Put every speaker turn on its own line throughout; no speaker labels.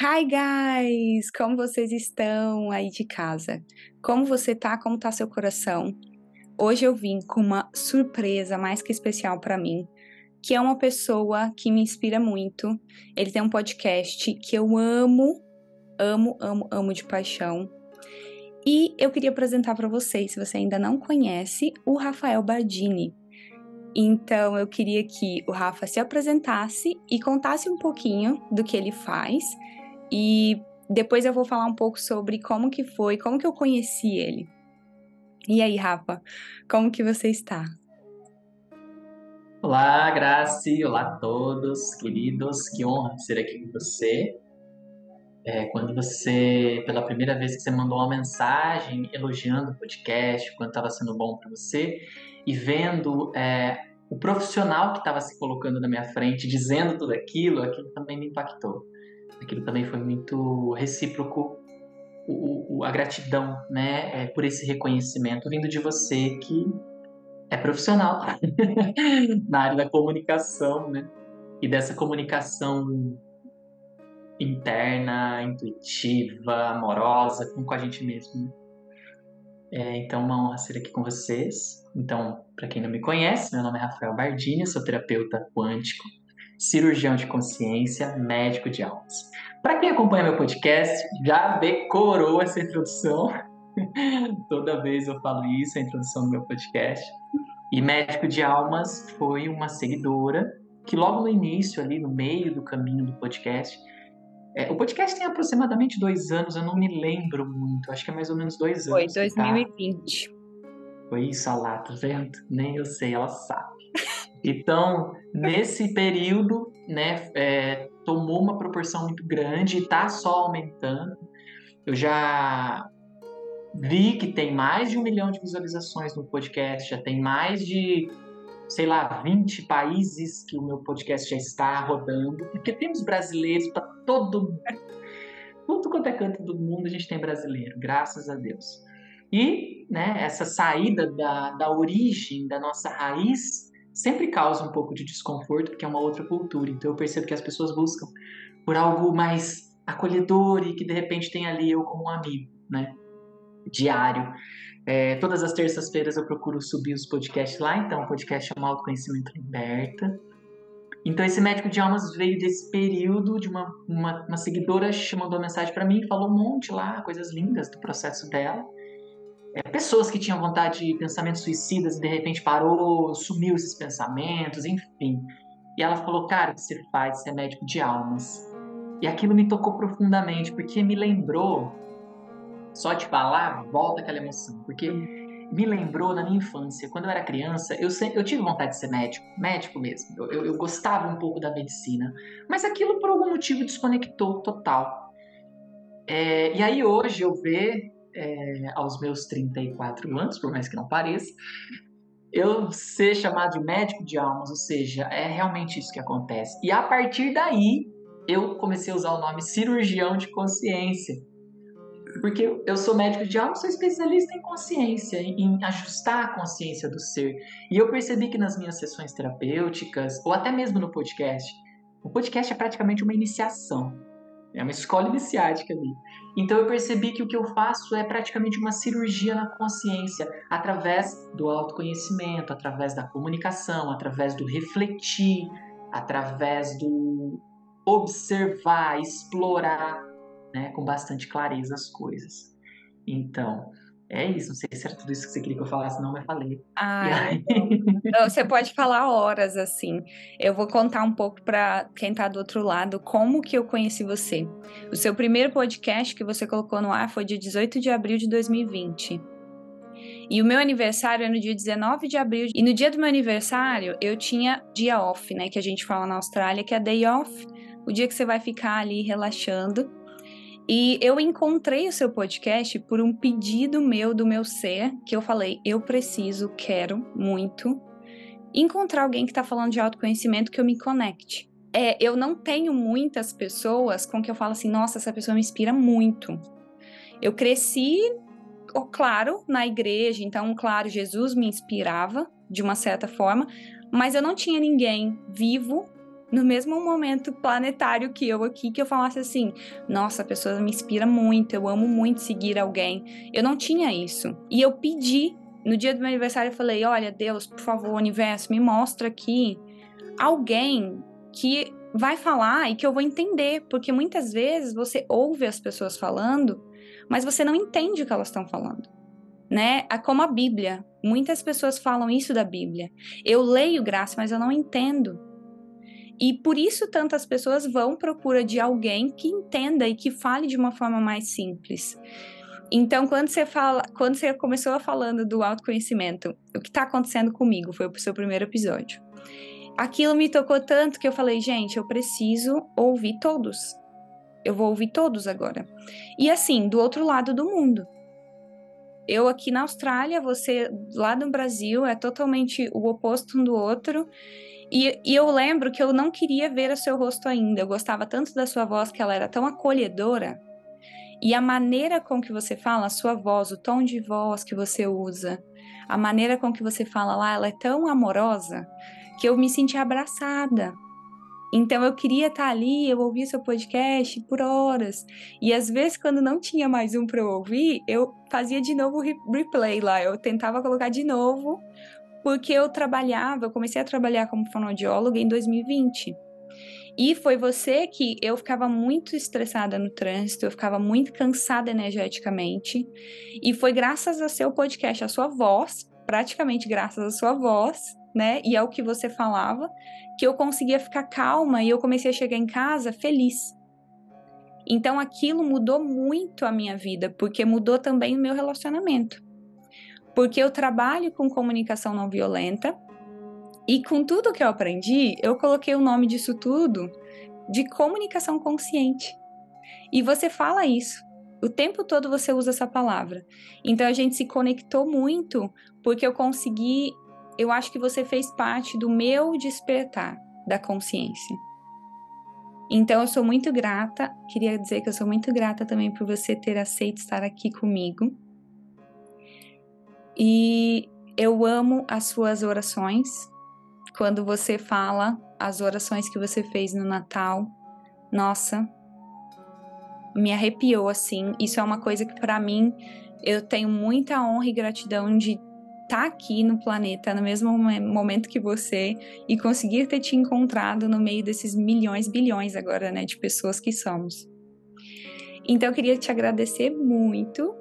Hi guys, como vocês estão aí de casa? Como você tá? Como tá seu coração? Hoje eu vim com uma surpresa mais que especial para mim, que é uma pessoa que me inspira muito. Ele tem um podcast que eu amo, amo, amo, amo de paixão. E eu queria apresentar para vocês, se você ainda não conhece, o Rafael Bardini. Então eu queria que o Rafa se apresentasse e contasse um pouquinho do que ele faz e depois eu vou falar um pouco sobre como que foi, como que eu conheci ele. E aí, Rafa, como que você está?
Olá, Graci, olá a todos, queridos, que honra ser aqui com você. É, quando você, pela primeira vez que você mandou uma mensagem elogiando o podcast, quando estava sendo bom para você, e vendo é, o profissional que estava se colocando na minha frente, dizendo tudo aquilo, aquilo também me impactou aquilo também foi muito recíproco o, o, a gratidão, né, é, por esse reconhecimento vindo de você que é profissional na área da comunicação, né, e dessa comunicação interna, intuitiva, amorosa, com, com a gente mesmo. Né? É, então, uma honra ser aqui com vocês. Então, para quem não me conhece, meu nome é Rafael Bardini, sou terapeuta quântico cirurgião de consciência, médico de almas. Para quem acompanha meu podcast, já decorou essa introdução. Toda vez eu falo isso, a introdução do meu podcast. E médico de almas foi uma seguidora que logo no início, ali no meio do caminho do podcast, é, o podcast tem aproximadamente dois anos, eu não me lembro muito, acho que é mais ou menos dois anos.
Foi 2020.
Tá? Foi isso, lá, tá vendo? Nem eu sei, ela sabe. Então, nesse período, né, é, tomou uma proporção muito grande e está só aumentando. Eu já vi que tem mais de um milhão de visualizações no podcast, já tem mais de, sei lá, 20 países que o meu podcast já está rodando, porque temos brasileiros para todo tudo quanto é canto do mundo a gente tem brasileiro, graças a Deus. E né, essa saída da, da origem, da nossa raiz, sempre causa um pouco de desconforto, porque é uma outra cultura. Então eu percebo que as pessoas buscam por algo mais acolhedor e que de repente tem ali eu como um amigo, né? Diário. É, todas as terças-feiras eu procuro subir os podcasts lá, então o podcast é um autoconhecimento liberta. Então esse médico de almas veio desse período de uma, uma, uma seguidora mandou uma mensagem para mim, falou um monte lá, coisas lindas do processo dela é, pessoas que tinham vontade de pensamentos suicidas e de repente parou, sumiu esses pensamentos, enfim. E ela falou, cara, o que você faz? Você é médico de almas. E aquilo me tocou profundamente, porque me lembrou, só de falar, volta aquela emoção, porque me lembrou na minha infância, quando eu era criança, eu, sempre, eu tive vontade de ser médico, médico mesmo. Eu, eu, eu gostava um pouco da medicina, mas aquilo por algum motivo desconectou total. É, e aí hoje eu vejo é, aos meus 34 anos, por mais que não pareça, eu ser chamado de médico de almas, ou seja, é realmente isso que acontece. E a partir daí, eu comecei a usar o nome cirurgião de consciência. Porque eu sou médico de alma, sou especialista em consciência, em ajustar a consciência do ser. E eu percebi que nas minhas sessões terapêuticas, ou até mesmo no podcast, o podcast é praticamente uma iniciação. É uma escola iniciática ali. Então eu percebi que o que eu faço é praticamente uma cirurgia na consciência, através do autoconhecimento, através da comunicação, através do refletir, através do observar, explorar, né, com bastante clareza as coisas. Então, é isso, não sei se era tudo isso que você queria que eu falasse, não, mas falei.
Ah, não, você pode falar horas, assim. Eu vou contar um pouco para quem tá do outro lado como que eu conheci você. O seu primeiro podcast que você colocou no ar foi dia 18 de abril de 2020. E o meu aniversário é no dia 19 de abril. E no dia do meu aniversário, eu tinha dia off, né? Que a gente fala na Austrália, que é day off. O dia que você vai ficar ali relaxando. E eu encontrei o seu podcast por um pedido meu do meu ser, que eu falei, eu preciso, quero muito encontrar alguém que está falando de autoconhecimento que eu me conecte. É, eu não tenho muitas pessoas com que eu falo assim, nossa, essa pessoa me inspira muito. Eu cresci, claro, na igreja, então, claro, Jesus me inspirava de uma certa forma, mas eu não tinha ninguém vivo no mesmo momento planetário que eu aqui, que eu falasse assim: nossa, a pessoa me inspira muito, eu amo muito seguir alguém. Eu não tinha isso. E eu pedi, no dia do meu aniversário, eu falei: olha, Deus, por favor, universo, me mostra aqui alguém que vai falar e que eu vou entender, porque muitas vezes você ouve as pessoas falando, mas você não entende o que elas estão falando. Né? É como a Bíblia. Muitas pessoas falam isso da Bíblia. Eu leio graça, mas eu não entendo. E por isso tantas pessoas vão procura de alguém que entenda e que fale de uma forma mais simples. Então, quando você fala, quando você começou falando do autoconhecimento, o que está acontecendo comigo foi o seu primeiro episódio. Aquilo me tocou tanto que eu falei, gente, eu preciso ouvir todos. Eu vou ouvir todos agora. E assim, do outro lado do mundo. Eu aqui na Austrália, você lá no Brasil, é totalmente o oposto um do outro. E, e, eu lembro que eu não queria ver o seu rosto ainda. Eu gostava tanto da sua voz que ela era tão acolhedora. E a maneira com que você fala, a sua voz, o tom de voz que você usa, a maneira com que você fala lá, ela é tão amorosa que eu me senti abraçada. Então eu queria estar ali, eu ouvia seu podcast por horas. E às vezes, quando não tinha mais um para eu ouvir, eu fazia de novo o replay lá. Eu tentava colocar de novo porque eu trabalhava, eu comecei a trabalhar como fonoaudióloga em 2020. E foi você que eu ficava muito estressada no trânsito, eu ficava muito cansada energeticamente. E foi graças a seu podcast, a sua voz, praticamente graças à sua voz, né? E ao que você falava, que eu conseguia ficar calma e eu comecei a chegar em casa feliz. Então aquilo mudou muito a minha vida, porque mudou também o meu relacionamento. Porque eu trabalho com comunicação não violenta e com tudo que eu aprendi, eu coloquei o nome disso tudo de comunicação consciente. E você fala isso. O tempo todo você usa essa palavra. Então a gente se conectou muito porque eu consegui, eu acho que você fez parte do meu despertar da consciência. Então eu sou muito grata, queria dizer que eu sou muito grata também por você ter aceito estar aqui comigo. E eu amo as suas orações. Quando você fala as orações que você fez no Natal, nossa, me arrepiou assim. Isso é uma coisa que para mim eu tenho muita honra e gratidão de estar tá aqui no planeta no mesmo momento que você e conseguir ter te encontrado no meio desses milhões, bilhões agora, né, de pessoas que somos. Então eu queria te agradecer muito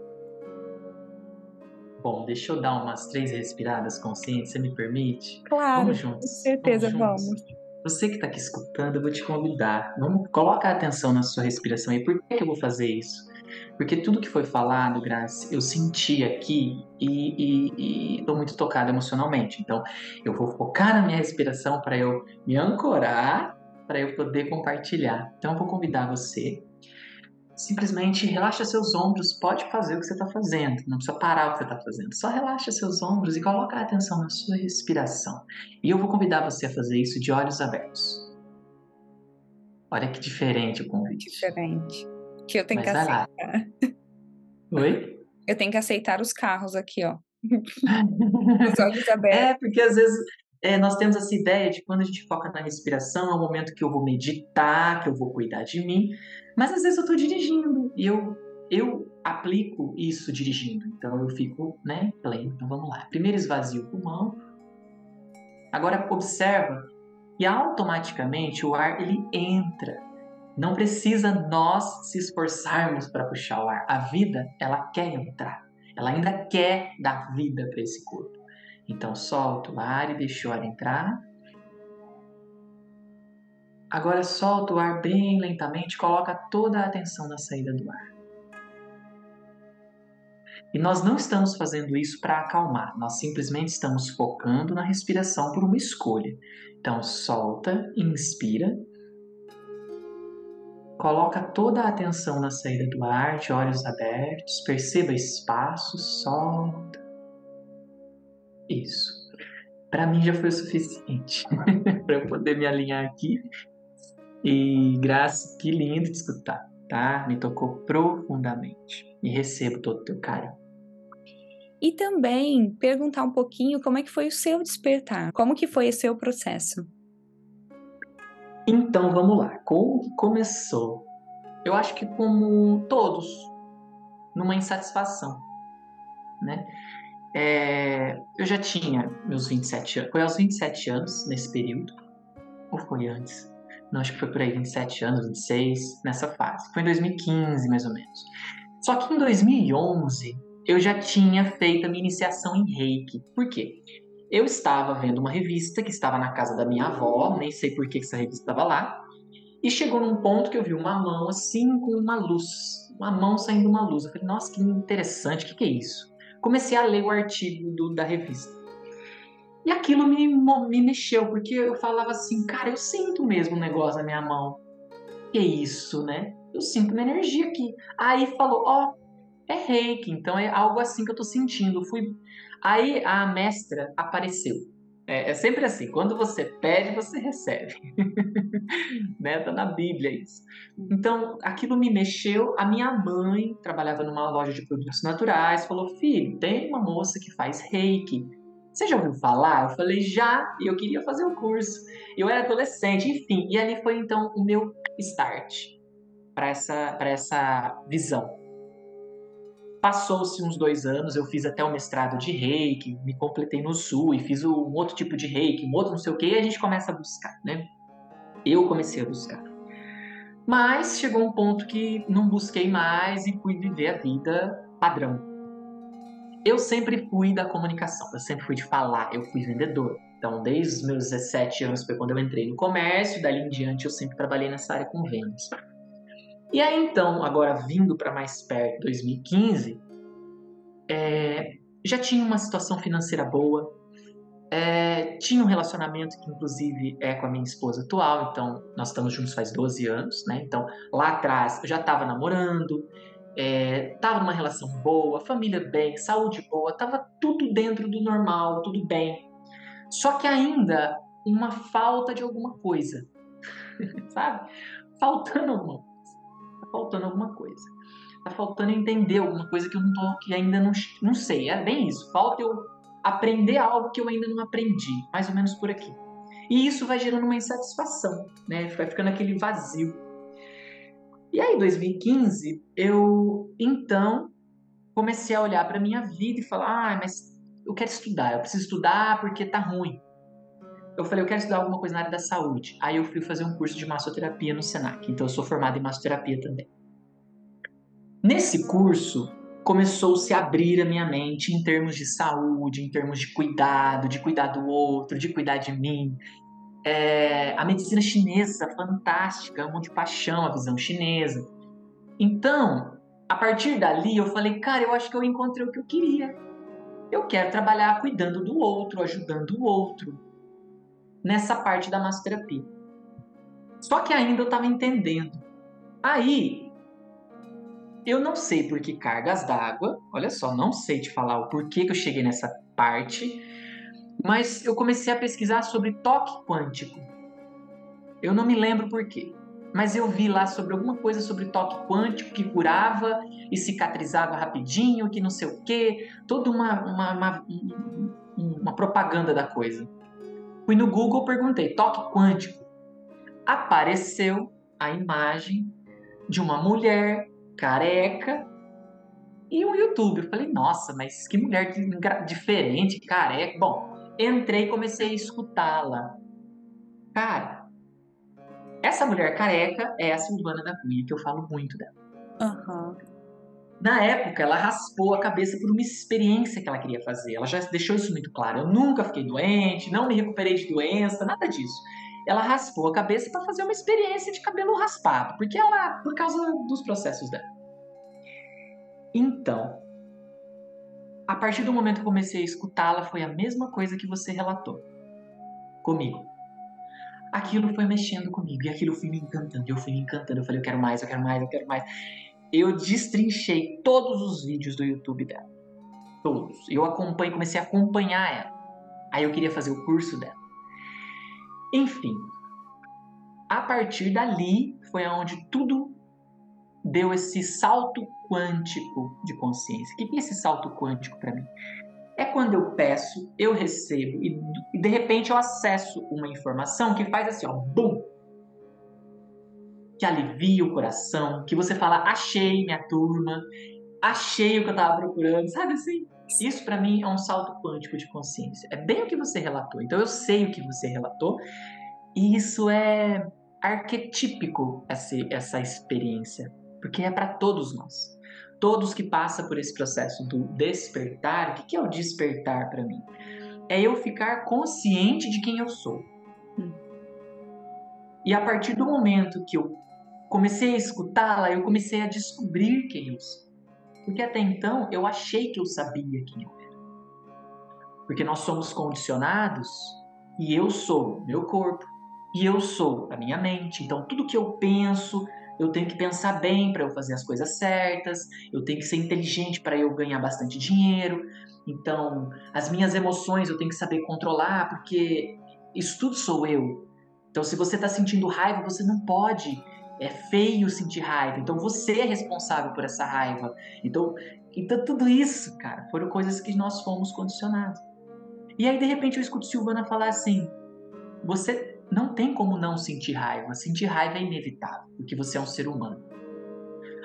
Bom, deixa eu dar umas três respiradas conscientes, você me permite?
Claro,
vamos juntos.
com certeza vamos. vamos.
Você que está aqui escutando, eu vou te convidar. Vamos, coloca a atenção na sua respiração. E por que eu vou fazer isso? Porque tudo que foi falado, Graça, eu senti aqui e estou muito tocado emocionalmente. Então, eu vou focar na minha respiração para eu me ancorar, para eu poder compartilhar. Então, eu vou convidar você simplesmente relaxa seus ombros, pode fazer o que você está fazendo, não precisa parar o que você está fazendo, só relaxa seus ombros e coloca a atenção na sua respiração. E eu vou convidar você a fazer isso de olhos abertos. Olha que diferente o convite.
Diferente. Que eu tenho Mas que aceitar.
Oi?
Eu tenho que aceitar os carros aqui, ó. os olhos abertos.
É, porque às vezes é, nós temos essa ideia de quando a gente foca na respiração, é o momento que eu vou meditar, que eu vou cuidar de mim. Mas às vezes eu estou dirigindo e eu, eu aplico isso dirigindo. Então eu fico, né, pleno. Então vamos lá. Primeiro esvazio o pulmão. Agora observa e automaticamente o ar ele entra. Não precisa nós se esforçarmos para puxar o ar. A vida, ela quer entrar. Ela ainda quer dar vida para esse corpo. Então solta o ar e deixa o ar entrar. Agora solta o ar bem lentamente, coloca toda a atenção na saída do ar. E nós não estamos fazendo isso para acalmar, nós simplesmente estamos focando na respiração por uma escolha. Então solta, inspira, coloca toda a atenção na saída do ar, de olhos abertos, perceba espaço, solta. Isso. Para mim já foi o suficiente para eu poder me alinhar aqui e Graça, que lindo te escutar, tá? Me tocou profundamente. E recebo todo o teu carinho.
E também perguntar um pouquinho como é que foi o seu despertar, como que foi o seu processo.
Então vamos lá. Como começou? Eu acho que como todos, numa insatisfação, né? É, eu já tinha meus 27 anos, foi aos 27 anos nesse período, ou foi antes? Não, acho que foi por aí, 27 anos, 26, nessa fase. Foi em 2015, mais ou menos. Só que em 2011, eu já tinha feito a minha iniciação em reiki. Por quê? Eu estava vendo uma revista que estava na casa da minha avó, nem sei por que essa revista estava lá, e chegou num ponto que eu vi uma mão assim com uma luz, uma mão saindo uma luz. Eu falei, nossa, que interessante, o que, que é isso? Comecei a ler o artigo do, da revista. E aquilo me, me mexeu, porque eu falava assim, cara, eu sinto mesmo um negócio na minha mão. Que é isso, né? Eu sinto uma energia aqui. Aí falou, ó, oh, é reiki, então é algo assim que eu tô sentindo. fui. Aí a mestra apareceu. É, é, sempre assim, quando você pede, você recebe. né? Tá na Bíblia isso. Então, aquilo me mexeu. A minha mãe trabalhava numa loja de produtos naturais, falou: "Filho, tem uma moça que faz reiki. Você já ouviu falar?" Eu falei: "Já", e eu queria fazer o curso. Eu era adolescente, enfim, e ali foi então o meu start para essa essa visão. Passou-se uns dois anos, eu fiz até o mestrado de reiki, me completei no sul e fiz um outro tipo de reiki, um outro não sei o que, e a gente começa a buscar, né? Eu comecei a buscar. Mas chegou um ponto que não busquei mais e fui viver a vida padrão. Eu sempre fui da comunicação, eu sempre fui de falar, eu fui vendedor. Então, desde os meus 17 anos foi quando eu entrei no comércio, dali em diante eu sempre trabalhei nessa área com vendas. E aí então, agora vindo para mais perto, 2015, é, já tinha uma situação financeira boa, é, tinha um relacionamento que inclusive é com a minha esposa atual, então nós estamos juntos faz 12 anos, né? Então lá atrás eu já estava namorando, estava é, numa relação boa, família bem, saúde boa, estava tudo dentro do normal, tudo bem. Só que ainda uma falta de alguma coisa, sabe? Faltando alguma faltando alguma coisa. Tá faltando entender alguma coisa que eu não tô, que ainda não, não sei. É bem isso. Falta eu aprender algo que eu ainda não aprendi, mais ou menos por aqui. E isso vai gerando uma insatisfação, né? Vai ficando aquele vazio. E aí, 2015, eu então comecei a olhar para minha vida e falar: "Ah, mas eu quero estudar, eu preciso estudar porque tá ruim". Eu falei: "Eu quero estudar alguma coisa na área da saúde". Aí eu fui fazer um curso de massoterapia no Senac. Então eu sou formado em massoterapia também. Nesse curso, começou-se a abrir a minha mente em termos de saúde, em termos de cuidado, de cuidar do outro, de cuidar de mim. É, a medicina chinesa, fantástica, amo de paixão a visão chinesa. Então, a partir dali, eu falei, cara, eu acho que eu encontrei o que eu queria. Eu quero trabalhar cuidando do outro, ajudando o outro, nessa parte da massoterapia. Só que ainda eu estava entendendo. Aí, eu não sei por que cargas d'água, olha só, não sei te falar o porquê que eu cheguei nessa parte, mas eu comecei a pesquisar sobre toque quântico. Eu não me lembro porquê, mas eu vi lá sobre alguma coisa sobre toque quântico que curava e cicatrizava rapidinho, que não sei o quê, toda uma, uma, uma, uma propaganda da coisa. Fui no Google, perguntei toque quântico. Apareceu a imagem de uma mulher careca e o YouTube. Eu falei, nossa, mas que mulher diferente, careca. Bom, entrei e comecei a escutá-la. Cara, essa mulher careca é a Silvana da Cunha, que eu falo muito dela.
Uhum.
Na época, ela raspou a cabeça por uma experiência que ela queria fazer. Ela já deixou isso muito claro. Eu nunca fiquei doente, não me recuperei de doença, nada disso ela raspou a cabeça para fazer uma experiência de cabelo raspado, porque ela, por causa dos processos dela. Então, a partir do momento que comecei a escutá-la, foi a mesma coisa que você relatou comigo. Aquilo foi mexendo comigo e aquilo foi me encantando. Eu fui me encantando. Eu falei, eu quero mais, eu quero mais, eu quero mais. Eu destrinchei todos os vídeos do YouTube dela. Todos. Eu acompanhei, comecei a acompanhar ela. Aí eu queria fazer o curso dela. Enfim, a partir dali foi aonde tudo deu esse salto quântico de consciência. O que é esse salto quântico para mim? É quando eu peço, eu recebo e, de repente eu acesso uma informação que faz assim, ó, bum, que alivia o coração, que você fala, achei minha turma, achei o que eu estava procurando, sabe assim? Isso para mim é um salto quântico de consciência. É bem o que você relatou. Então eu sei o que você relatou e isso é arquetípico essa, essa experiência, porque é para todos nós. Todos que passam por esse processo do despertar, o que é o despertar para mim? É eu ficar consciente de quem eu sou. Hum. E a partir do momento que eu comecei a escutá-la, eu comecei a descobrir quem eu sou. Porque até então eu achei que eu sabia quem eu era. Porque nós somos condicionados e eu sou meu corpo e eu sou a minha mente. Então tudo que eu penso, eu tenho que pensar bem para eu fazer as coisas certas, eu tenho que ser inteligente para eu ganhar bastante dinheiro. Então, as minhas emoções eu tenho que saber controlar, porque isso tudo sou eu. Então, se você está sentindo raiva, você não pode é feio sentir raiva, então você é responsável por essa raiva. Então, então tudo isso, cara, foram coisas que nós fomos condicionados. E aí, de repente, eu escuto Silvana falar assim: você não tem como não sentir raiva. Sentir raiva é inevitável, porque você é um ser humano.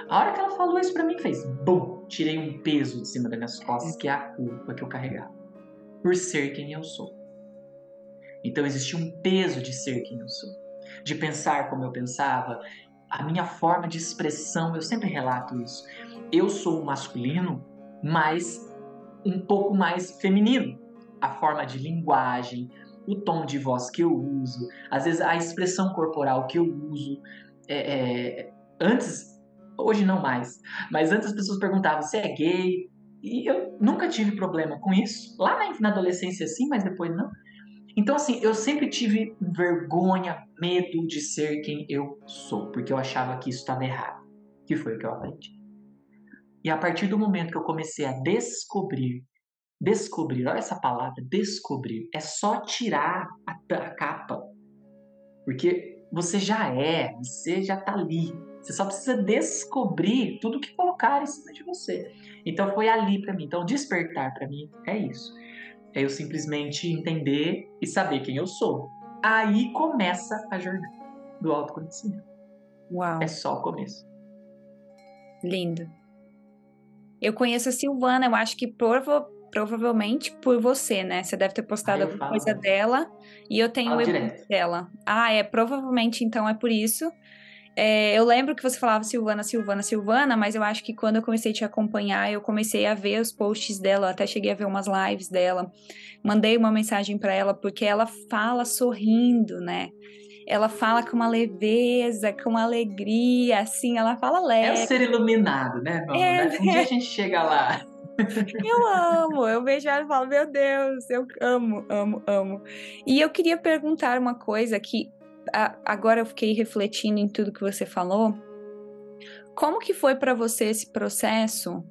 A hora que ela falou isso para mim, fez bum! Tirei um peso de cima das minhas costas, que é a culpa que eu carregava, por ser quem eu sou. Então, existe um peso de ser quem eu sou, de pensar como eu pensava, a minha forma de expressão, eu sempre relato isso. Eu sou masculino, mas um pouco mais feminino. A forma de linguagem, o tom de voz que eu uso, às vezes a expressão corporal que eu uso. É, é, antes, hoje não mais, mas antes as pessoas perguntavam: você é gay? E eu nunca tive problema com isso. Lá na, na adolescência, sim, mas depois não. Então, assim, eu sempre tive vergonha, medo de ser quem eu sou, porque eu achava que isso estava errado, que foi o que eu aprendi. E a partir do momento que eu comecei a descobrir, descobrir, olha essa palavra, descobrir, é só tirar a, a capa, porque você já é, você já está ali. Você só precisa descobrir tudo que colocar em cima de você. Então foi ali para mim. Então despertar para mim é isso é eu simplesmente entender e saber quem eu sou. Aí começa a jornada do autoconhecimento.
Uau.
É só o começo.
Lindo. Eu conheço a Silvana, eu acho que prova, provavelmente por você, né? Você deve ter postado alguma coisa dela e eu tenho o e dela. Ah, é, provavelmente então é por isso. É, eu lembro que você falava Silvana, Silvana, Silvana, mas eu acho que quando eu comecei a te acompanhar, eu comecei a ver os posts dela, até cheguei a ver umas lives dela. Mandei uma mensagem para ela, porque ela fala sorrindo, né? Ela fala com uma leveza, com uma alegria, assim, ela fala leve. É
o ser iluminado, né, vamos, é, né? Um dia a gente chega lá.
Eu amo, eu vejo ela e falo, meu Deus, eu amo, amo, amo. E eu queria perguntar uma coisa que agora eu fiquei refletindo em tudo que você falou. Como que foi para você esse processo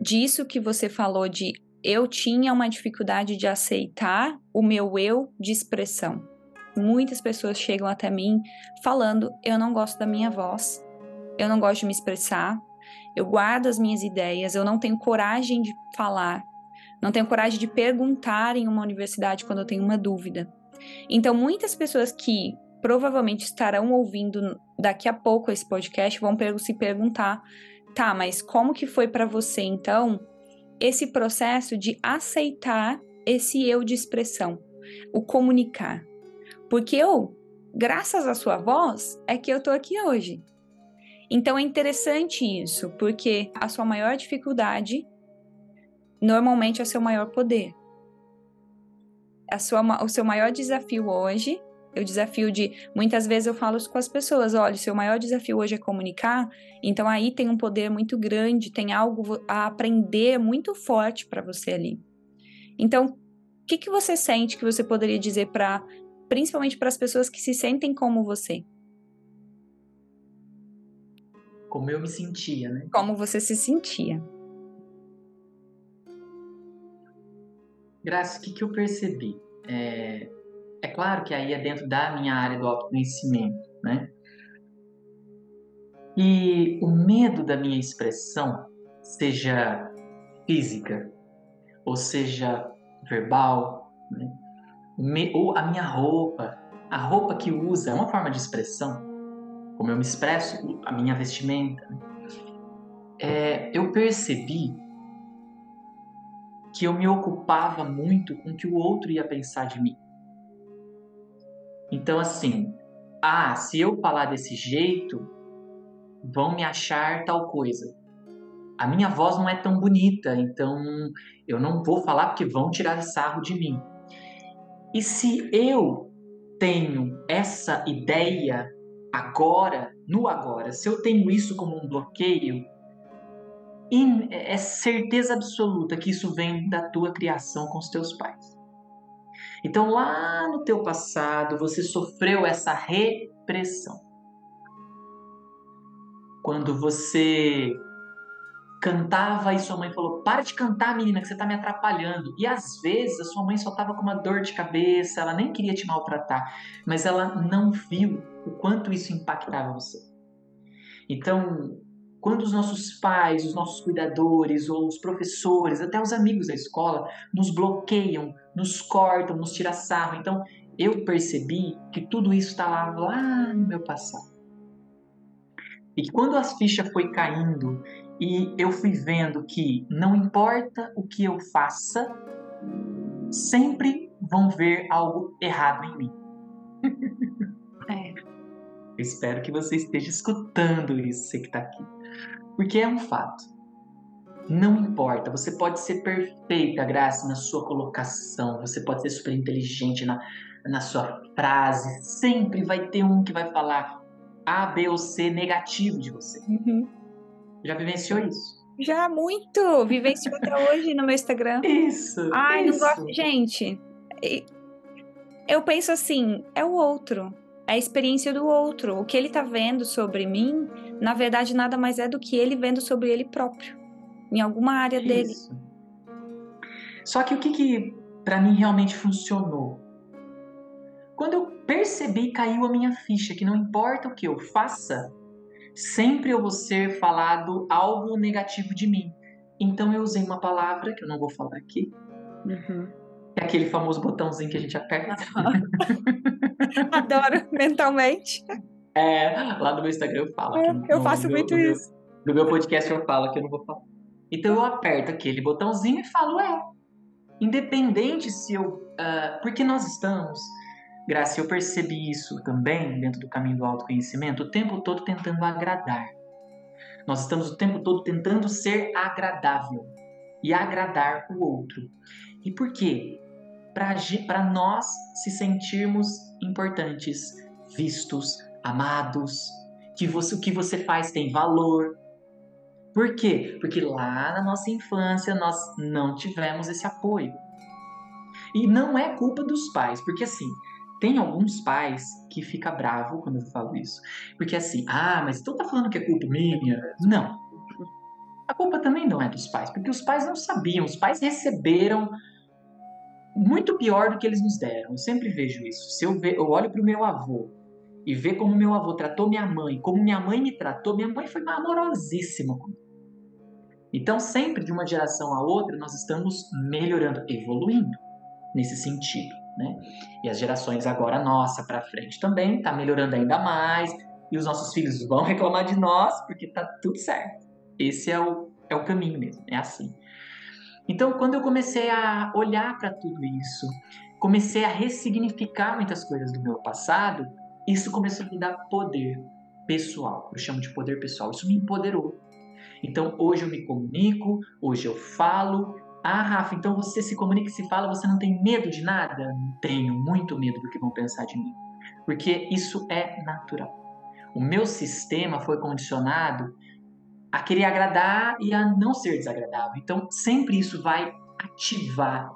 disso que você falou de eu tinha uma dificuldade de aceitar o meu eu de expressão. Muitas pessoas chegam até mim falando: eu não gosto da minha voz, eu não gosto de me expressar, eu guardo as minhas ideias, eu não tenho coragem de falar, não tenho coragem de perguntar em uma universidade quando eu tenho uma dúvida. Então, muitas pessoas que provavelmente estarão ouvindo daqui a pouco esse podcast vão se perguntar, tá, mas como que foi para você então esse processo de aceitar esse eu de expressão, o comunicar? Porque eu, graças à sua voz, é que eu tô aqui hoje. Então é interessante isso, porque a sua maior dificuldade normalmente é o seu maior poder. A sua, o seu maior desafio hoje o desafio de muitas vezes eu falo com as pessoas, olha, o seu maior desafio hoje é comunicar, então aí tem um poder muito grande, tem algo a aprender muito forte para você ali. Então, o que, que você sente que você poderia dizer para, principalmente para as pessoas que se sentem como você?
Como eu me sentia, né?
Como você se sentia.
Graças, o que, que eu percebi? É, é claro que aí é dentro da minha área do autoconhecimento, né? E o medo da minha expressão, seja física, ou seja verbal, né? ou a minha roupa, a roupa que usa é uma forma de expressão. Como eu me expresso, a minha vestimenta, é, eu percebi que eu me ocupava muito com o que o outro ia pensar de mim. Então, assim, ah, se eu falar desse jeito, vão me achar tal coisa. A minha voz não é tão bonita, então eu não vou falar porque vão tirar sarro de mim. E se eu tenho essa ideia agora, no agora, se eu tenho isso como um bloqueio, é certeza absoluta que isso vem da tua criação com os teus pais. Então, lá no teu passado, você sofreu essa repressão. Quando você cantava e sua mãe falou: Para de cantar, menina, que você está me atrapalhando. E às vezes a sua mãe só estava com uma dor de cabeça, ela nem queria te maltratar, mas ela não viu o quanto isso impactava você. Então, quando os nossos pais, os nossos cuidadores, ou os professores, até os amigos da escola, nos bloqueiam, nos cortam, nos tiram sarro. Então, eu percebi que tudo isso estava tá lá no meu passado. E quando as fichas foi caindo e eu fui vendo que não importa o que eu faça, sempre vão ver algo errado em mim. É. Espero que você esteja escutando isso, você que está aqui. Porque é um fato. Não importa, você pode ser perfeita, Graça, na sua colocação, você pode ser super inteligente na, na sua frase, sempre vai ter um que vai falar A, B ou C negativo de você. Uhum. Já vivenciou isso?
Já muito! Vivencio até hoje no meu Instagram.
Isso!
Ai,
isso.
não gosto. Gente, eu penso assim: é o outro é a experiência do outro. O que ele está vendo sobre mim, na verdade, nada mais é do que ele vendo sobre ele próprio, em alguma área Isso. dele.
Só que o que, que para mim realmente funcionou? Quando eu percebi, caiu a minha ficha, que não importa o que eu faça, sempre eu vou ser falado algo negativo de mim. Então eu usei uma palavra que eu não vou falar aqui. Uhum. É aquele famoso botãozinho que a gente aperta.
Adoro mentalmente.
É, lá no meu Instagram eu falo.
É, eu faço
no
muito
meu,
isso.
No meu podcast eu falo que eu não vou falar. Então eu aperto aquele botãozinho e falo, é. Independente se eu. Uh, porque nós estamos. Graça, eu percebi isso também dentro do caminho do autoconhecimento, o tempo todo tentando agradar. Nós estamos o tempo todo tentando ser agradável e agradar o outro. E por quê? para nós se sentirmos importantes, vistos, amados, que você, o que você faz tem valor. Por quê? Porque lá na nossa infância nós não tivemos esse apoio. E não é culpa dos pais, porque assim, tem alguns pais que fica bravo quando eu falo isso. Porque assim, ah, mas então tá falando que é culpa minha? Não. A culpa também não é dos pais, porque os pais não sabiam, os pais receberam muito pior do que eles nos deram. Eu sempre vejo isso. Se eu, ve, eu olho para o meu avô e ver como meu avô tratou minha mãe, como minha mãe me tratou, minha mãe foi amorosíssima comigo. Então, sempre de uma geração a outra, nós estamos melhorando, evoluindo nesse sentido. Né? E as gerações agora, nossa, para frente também, está melhorando ainda mais. E os nossos filhos vão reclamar de nós, porque está tudo certo. Esse é o, é o caminho mesmo, é assim. Então, quando eu comecei a olhar para tudo isso, comecei a ressignificar muitas coisas do meu passado, isso começou a me dar poder pessoal. Eu chamo de poder pessoal. Isso me empoderou. Então, hoje eu me comunico, hoje eu falo. Ah, Rafa, então você se comunica e se fala, você não tem medo de nada? Tenho muito medo do que vão pensar de mim. Porque isso é natural. O meu sistema foi condicionado a querer agradar e a não ser desagradável. Então, sempre isso vai ativar.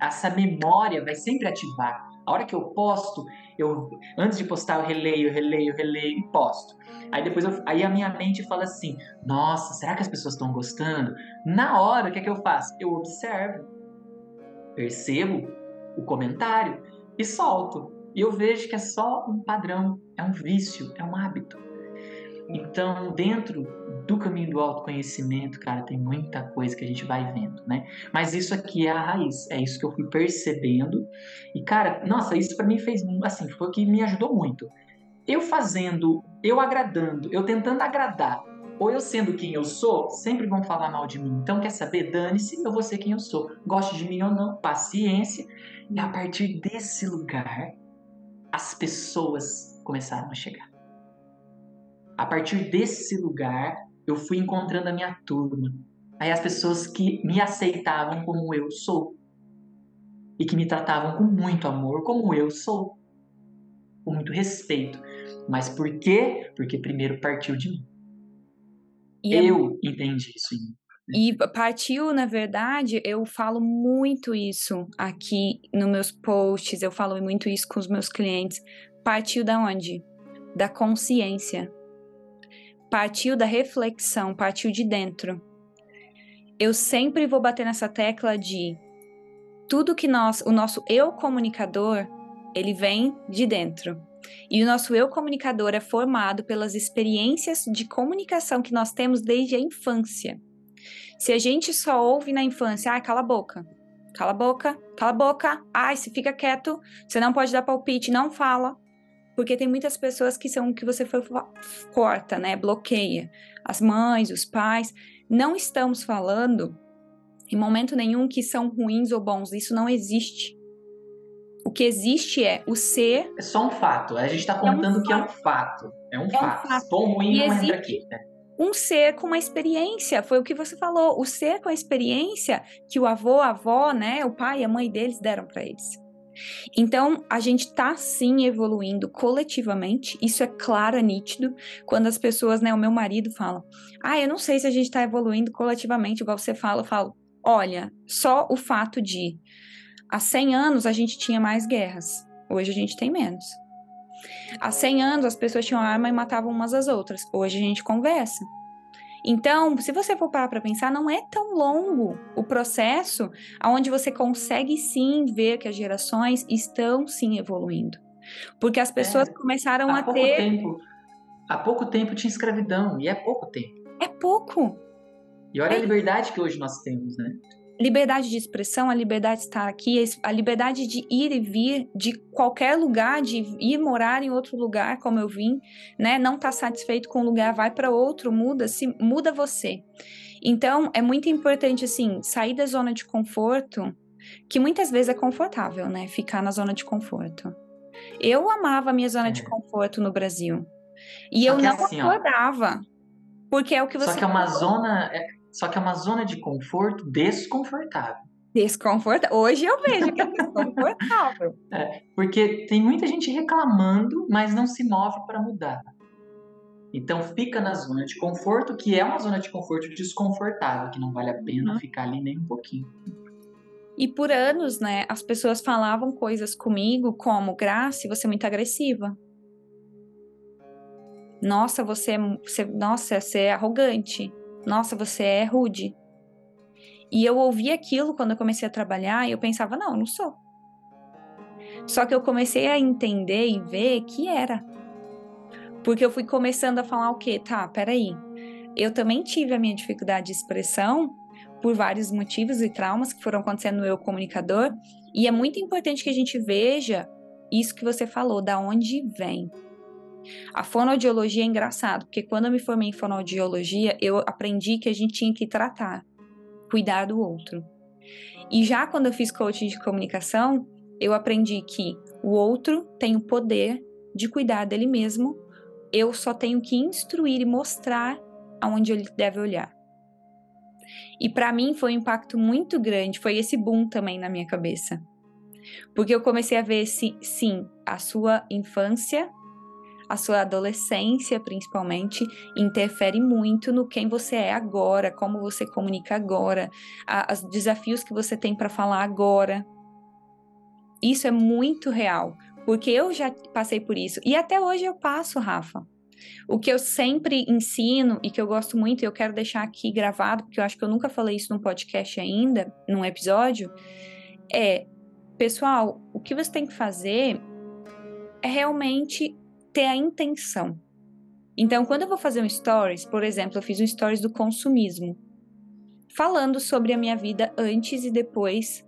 Essa memória vai sempre ativar. A hora que eu posto, eu antes de postar eu releio, releio, releio e posto. Aí depois eu, aí a minha mente fala assim: "Nossa, será que as pessoas estão gostando?". Na hora, o que é que eu faço? Eu observo. Percebo o comentário e solto. E eu vejo que é só um padrão, é um vício, é um hábito. Então, dentro do caminho do autoconhecimento, cara, tem muita coisa que a gente vai vendo, né? Mas isso aqui é a raiz, é isso que eu fui percebendo. E, cara, nossa, isso para mim fez, assim, foi o que me ajudou muito. Eu fazendo eu agradando, eu tentando agradar, ou eu sendo quem eu sou, sempre vão falar mal de mim. Então, quer saber? Dane-se, eu vou ser quem eu sou. Goste de mim ou não, paciência. E a partir desse lugar, as pessoas começaram a chegar. A partir desse lugar, eu fui encontrando a minha turma. Aí as pessoas que me aceitavam como eu sou. E que me tratavam com muito amor, como eu sou. Com muito respeito. Mas por quê? Porque primeiro partiu de mim. E é eu é... entendi isso em mim.
E partiu, na verdade, eu falo muito isso aqui nos meus posts, eu falo muito isso com os meus clientes. Partiu da onde? Da consciência. Partiu da reflexão, partiu de dentro. Eu sempre vou bater nessa tecla de tudo que nós, o nosso eu comunicador, ele vem de dentro. E o nosso eu comunicador é formado pelas experiências de comunicação que nós temos desde a infância. Se a gente só ouve na infância, ai, cala a boca, cala a boca, cala a boca, ai, se fica quieto, você não pode dar palpite, não fala. Porque tem muitas pessoas que são que você foi corta, né? Bloqueia. As mães, os pais. Não estamos falando em momento nenhum que são ruins ou bons. Isso não existe. O que existe é o ser.
É só um fato. A gente está contando é um que é um fato. É um, é fato. um fato. Ruim e não entra aqui. Né?
um ser com uma experiência, foi o que você falou, o ser com a experiência que o avô, a avó, né, o pai e a mãe deles deram para eles. Então, a gente está sim evoluindo coletivamente, isso é claro, é nítido. Quando as pessoas, né, o meu marido fala, ah, eu não sei se a gente está evoluindo coletivamente, igual você fala, eu falo, olha, só o fato de há 100 anos a gente tinha mais guerras, hoje a gente tem menos. Há 100 anos as pessoas tinham arma e matavam umas às outras. Hoje a gente conversa. Então, se você for parar para pensar, não é tão longo o processo onde você consegue sim ver que as gerações estão sim evoluindo. Porque as pessoas é, começaram a ter.
Tempo, há pouco tempo tinha escravidão, e é pouco tempo.
É pouco.
E olha é. a liberdade que hoje nós temos, né?
Liberdade de expressão, a liberdade de estar aqui, a liberdade de ir e vir de qualquer lugar, de ir morar em outro lugar, como eu vim, né? Não tá satisfeito com um lugar, vai para outro, muda, se muda você. Então, é muito importante assim, sair da zona de conforto, que muitas vezes é confortável, né? Ficar na zona de conforto. Eu amava a minha zona é. de conforto no Brasil. E Só eu não assim, acordava. Ó, porque é o que você
Só que é uma zona, é, só que é uma zona de conforto desconfortável.
Desconfortável. Hoje eu vejo que é desconfortável.
é, porque tem muita gente reclamando, mas não se move para mudar. Então fica na zona de conforto, que é uma zona de conforto desconfortável, que não vale a pena uhum. ficar ali nem um pouquinho.
E por anos, né, as pessoas falavam coisas comigo como, Grace, você é muito agressiva. Nossa, você é, você, nossa, você é arrogante. Nossa, você é rude. E eu ouvi aquilo quando eu comecei a trabalhar e eu pensava, não, eu não sou. Só que eu comecei a entender e ver que era. Porque eu fui começando a falar o quê? Tá, peraí. Eu também tive a minha dificuldade de expressão por vários motivos e traumas que foram acontecendo no eu comunicador. E é muito importante que a gente veja isso que você falou, da onde vem. A fonoaudiologia é engraçado, porque quando eu me formei em fonoaudiologia, eu aprendi que a gente tinha que tratar, cuidar do outro. E já quando eu fiz coaching de comunicação, eu aprendi que o outro tem o poder de cuidar dele mesmo, eu só tenho que instruir e mostrar aonde ele deve olhar. E para mim foi um impacto muito grande, foi esse boom também na minha cabeça. Porque eu comecei a ver, sim, a sua infância a sua adolescência, principalmente, interfere muito no quem você é agora, como você comunica agora, os desafios que você tem para falar agora. Isso é muito real, porque eu já passei por isso e até hoje eu passo, Rafa. O que eu sempre ensino e que eu gosto muito, e eu quero deixar aqui gravado, porque eu acho que eu nunca falei isso num podcast ainda, num episódio, é: pessoal, o que você tem que fazer é realmente ter a intenção. Então, quando eu vou fazer um stories, por exemplo, eu fiz um stories do consumismo, falando sobre a minha vida antes e depois,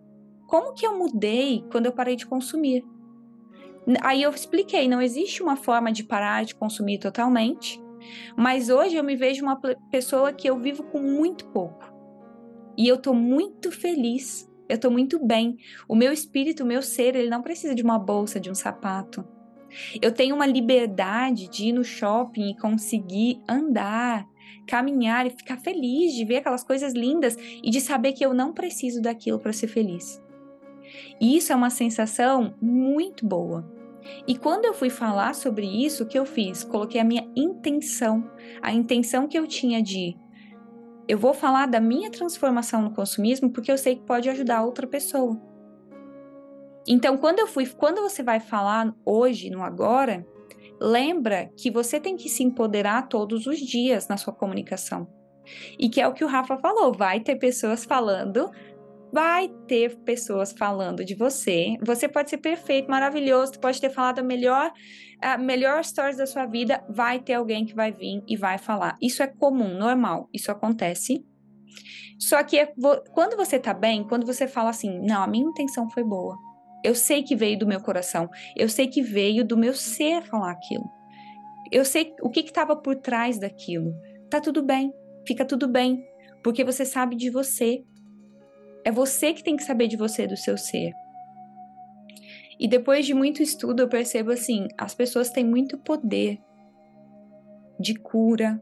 como que eu mudei quando eu parei de consumir? Aí eu expliquei, não existe uma forma de parar de consumir totalmente, mas hoje eu me vejo uma pessoa que eu vivo com muito pouco. E eu tô muito feliz, eu tô muito bem. O meu espírito, o meu ser, ele não precisa de uma bolsa, de um sapato. Eu tenho uma liberdade de ir no shopping e conseguir andar, caminhar e ficar feliz de ver aquelas coisas lindas e de saber que eu não preciso daquilo para ser feliz. E isso é uma sensação muito boa. E quando eu fui falar sobre isso, o que eu fiz? Coloquei a minha intenção, a intenção que eu tinha de eu vou falar da minha transformação no consumismo porque eu sei que pode ajudar outra pessoa. Então, quando eu fui, quando você vai falar hoje, no agora, lembra que você tem que se empoderar todos os dias na sua comunicação. E que é o que o Rafa falou, vai ter pessoas falando vai ter pessoas falando de você. Você pode ser perfeito, maravilhoso, pode ter falado a melhor, a melhor stories da sua vida. Vai ter alguém que vai vir e vai falar. Isso é comum, normal, isso acontece. Só que é, quando você tá bem, quando você fala assim, não, a minha intenção foi boa. Eu sei que veio do meu coração. Eu sei que veio do meu ser falar aquilo. Eu sei o que estava por trás daquilo. Tá tudo bem, fica tudo bem, porque você sabe de você, é você que tem que saber de você, do seu ser. E depois de muito estudo, eu percebo assim: as pessoas têm muito poder de cura,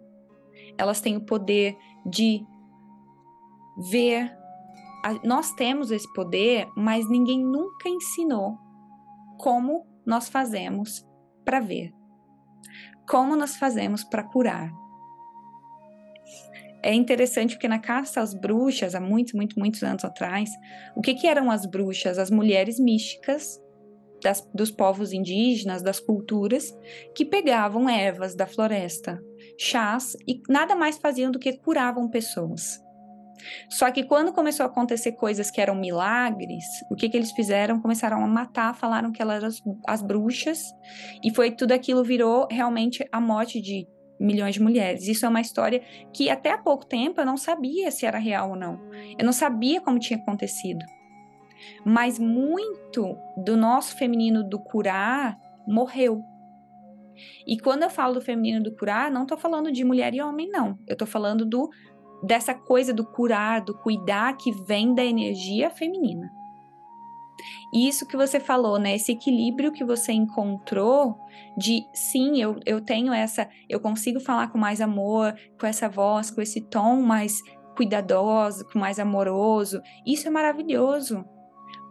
elas têm o poder de ver. Nós temos esse poder, mas ninguém nunca ensinou como nós fazemos para ver, como nós fazemos para curar é interessante porque na caça às bruxas, há muitos, muitos, muitos anos atrás, o que, que eram as bruxas? As mulheres místicas das, dos povos indígenas, das culturas, que pegavam ervas da floresta, chás, e nada mais faziam do que curavam pessoas. Só que quando começou a acontecer coisas que eram milagres, o que, que eles fizeram? Começaram a matar, falaram que elas eram as, as bruxas, e foi tudo aquilo virou realmente a morte de milhões de mulheres. Isso é uma história que até há pouco tempo eu não sabia se era real ou não. Eu não sabia como tinha acontecido. Mas muito do nosso feminino do curar morreu. E quando eu falo do feminino do curar, não estou falando de mulher e homem, não. Eu estou falando do dessa coisa do curar, do cuidar que vem da energia feminina. E isso que você falou, né? Esse equilíbrio que você encontrou de sim, eu, eu tenho essa, eu consigo falar com mais amor, com essa voz, com esse tom mais cuidadoso, com mais amoroso. Isso é maravilhoso.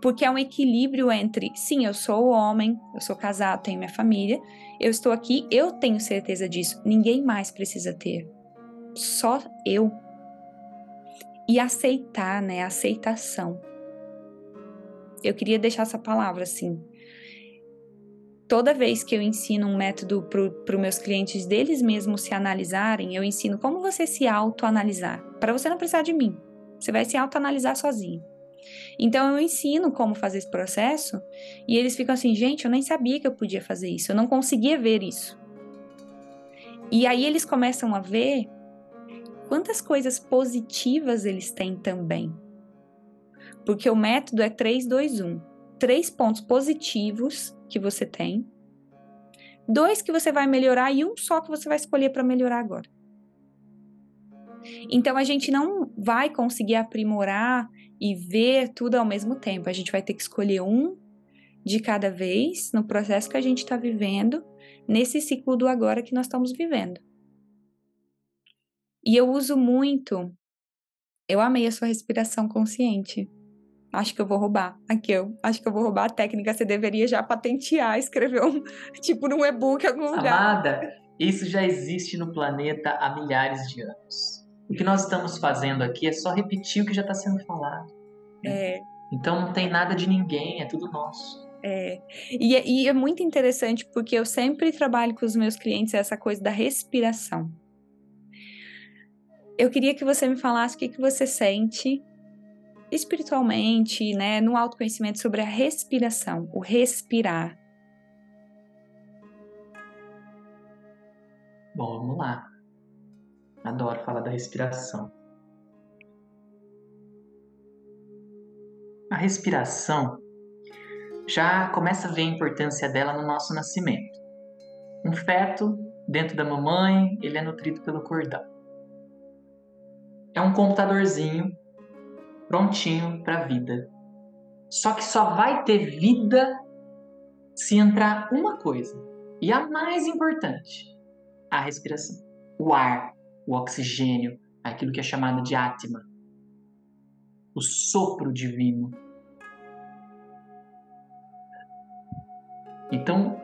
Porque é um equilíbrio entre, sim, eu sou homem, eu sou casado, tenho minha família, eu estou aqui, eu tenho certeza disso, ninguém mais precisa ter. Só eu. E aceitar, né? Aceitação eu queria deixar essa palavra assim. Toda vez que eu ensino um método para os meus clientes deles mesmos se analisarem, eu ensino como você se autoanalisar, para você não precisar de mim. Você vai se autoanalisar sozinho. Então eu ensino como fazer esse processo e eles ficam assim, gente, eu nem sabia que eu podia fazer isso, eu não conseguia ver isso. E aí eles começam a ver quantas coisas positivas eles têm também porque o método é 3, 2, 1. Três pontos positivos que você tem, dois que você vai melhorar e um só que você vai escolher para melhorar agora. Então a gente não vai conseguir aprimorar e ver tudo ao mesmo tempo. A gente vai ter que escolher um de cada vez no processo que a gente está vivendo, nesse ciclo do agora que nós estamos vivendo. E eu uso muito. Eu amei a sua respiração consciente acho que eu vou roubar. Aqui, eu acho que eu vou roubar a técnica. Você deveria já patentear, escrever um, tipo, num e-book em algum lugar.
Amada, isso já existe no planeta há milhares de anos. O que nós estamos fazendo aqui é só repetir o que já está sendo falado.
É.
Então não tem nada de ninguém, é tudo nosso.
É. E, é, e é muito interessante porque eu sempre trabalho com os meus clientes essa coisa da respiração. Eu queria que você me falasse o que, que você sente espiritualmente, né, no autoconhecimento sobre a respiração, o respirar.
Bom, vamos lá. Adoro falar da respiração. A respiração já começa a ver a importância dela no nosso nascimento. Um feto dentro da mamãe, ele é nutrido pelo cordão. É um computadorzinho prontinho para vida. Só que só vai ter vida se entrar uma coisa, e a mais importante, a respiração. O ar, o oxigênio, aquilo que é chamado de Atma, o sopro divino. Então,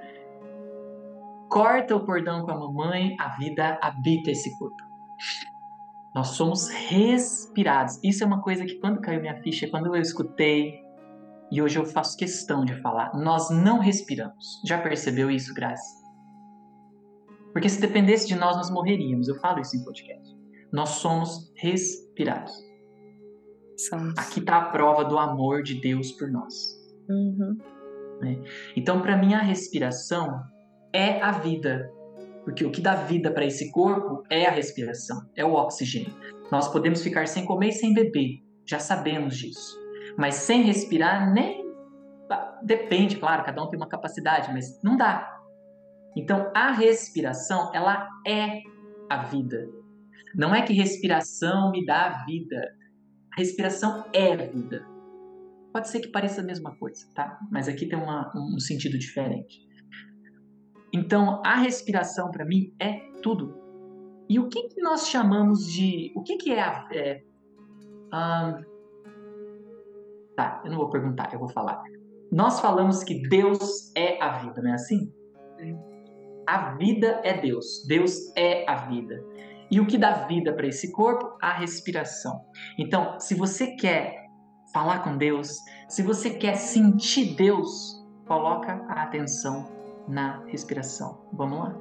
corta o cordão com a mamãe, a vida habita esse corpo. Nós somos respirados. Isso é uma coisa que quando caiu minha ficha, quando eu escutei, e hoje eu faço questão de falar, nós não respiramos. Já percebeu isso, Graça? Porque se dependesse de nós, nós morreríamos. Eu falo isso em podcast. Nós somos respirados. Somos. Aqui está a prova do amor de Deus por nós. Uhum. Né? Então, para mim, a respiração é a vida. Porque o que dá vida para esse corpo é a respiração, é o oxigênio. Nós podemos ficar sem comer e sem beber, já sabemos disso. Mas sem respirar, nem. Depende, claro, cada um tem uma capacidade, mas não dá. Então, a respiração, ela é a vida. Não é que respiração me dá vida. A respiração é vida. Pode ser que pareça a mesma coisa, tá? Mas aqui tem uma, um sentido diferente. Então, a respiração para mim é tudo. E o que, que nós chamamos de. O que, que é a. É, um, tá, eu não vou perguntar, eu vou falar. Nós falamos que Deus é a vida, não é assim? A vida é Deus. Deus é a vida. E o que dá vida para esse corpo? A respiração. Então, se você quer falar com Deus, se você quer sentir Deus, coloca a atenção na respiração. Vamos lá?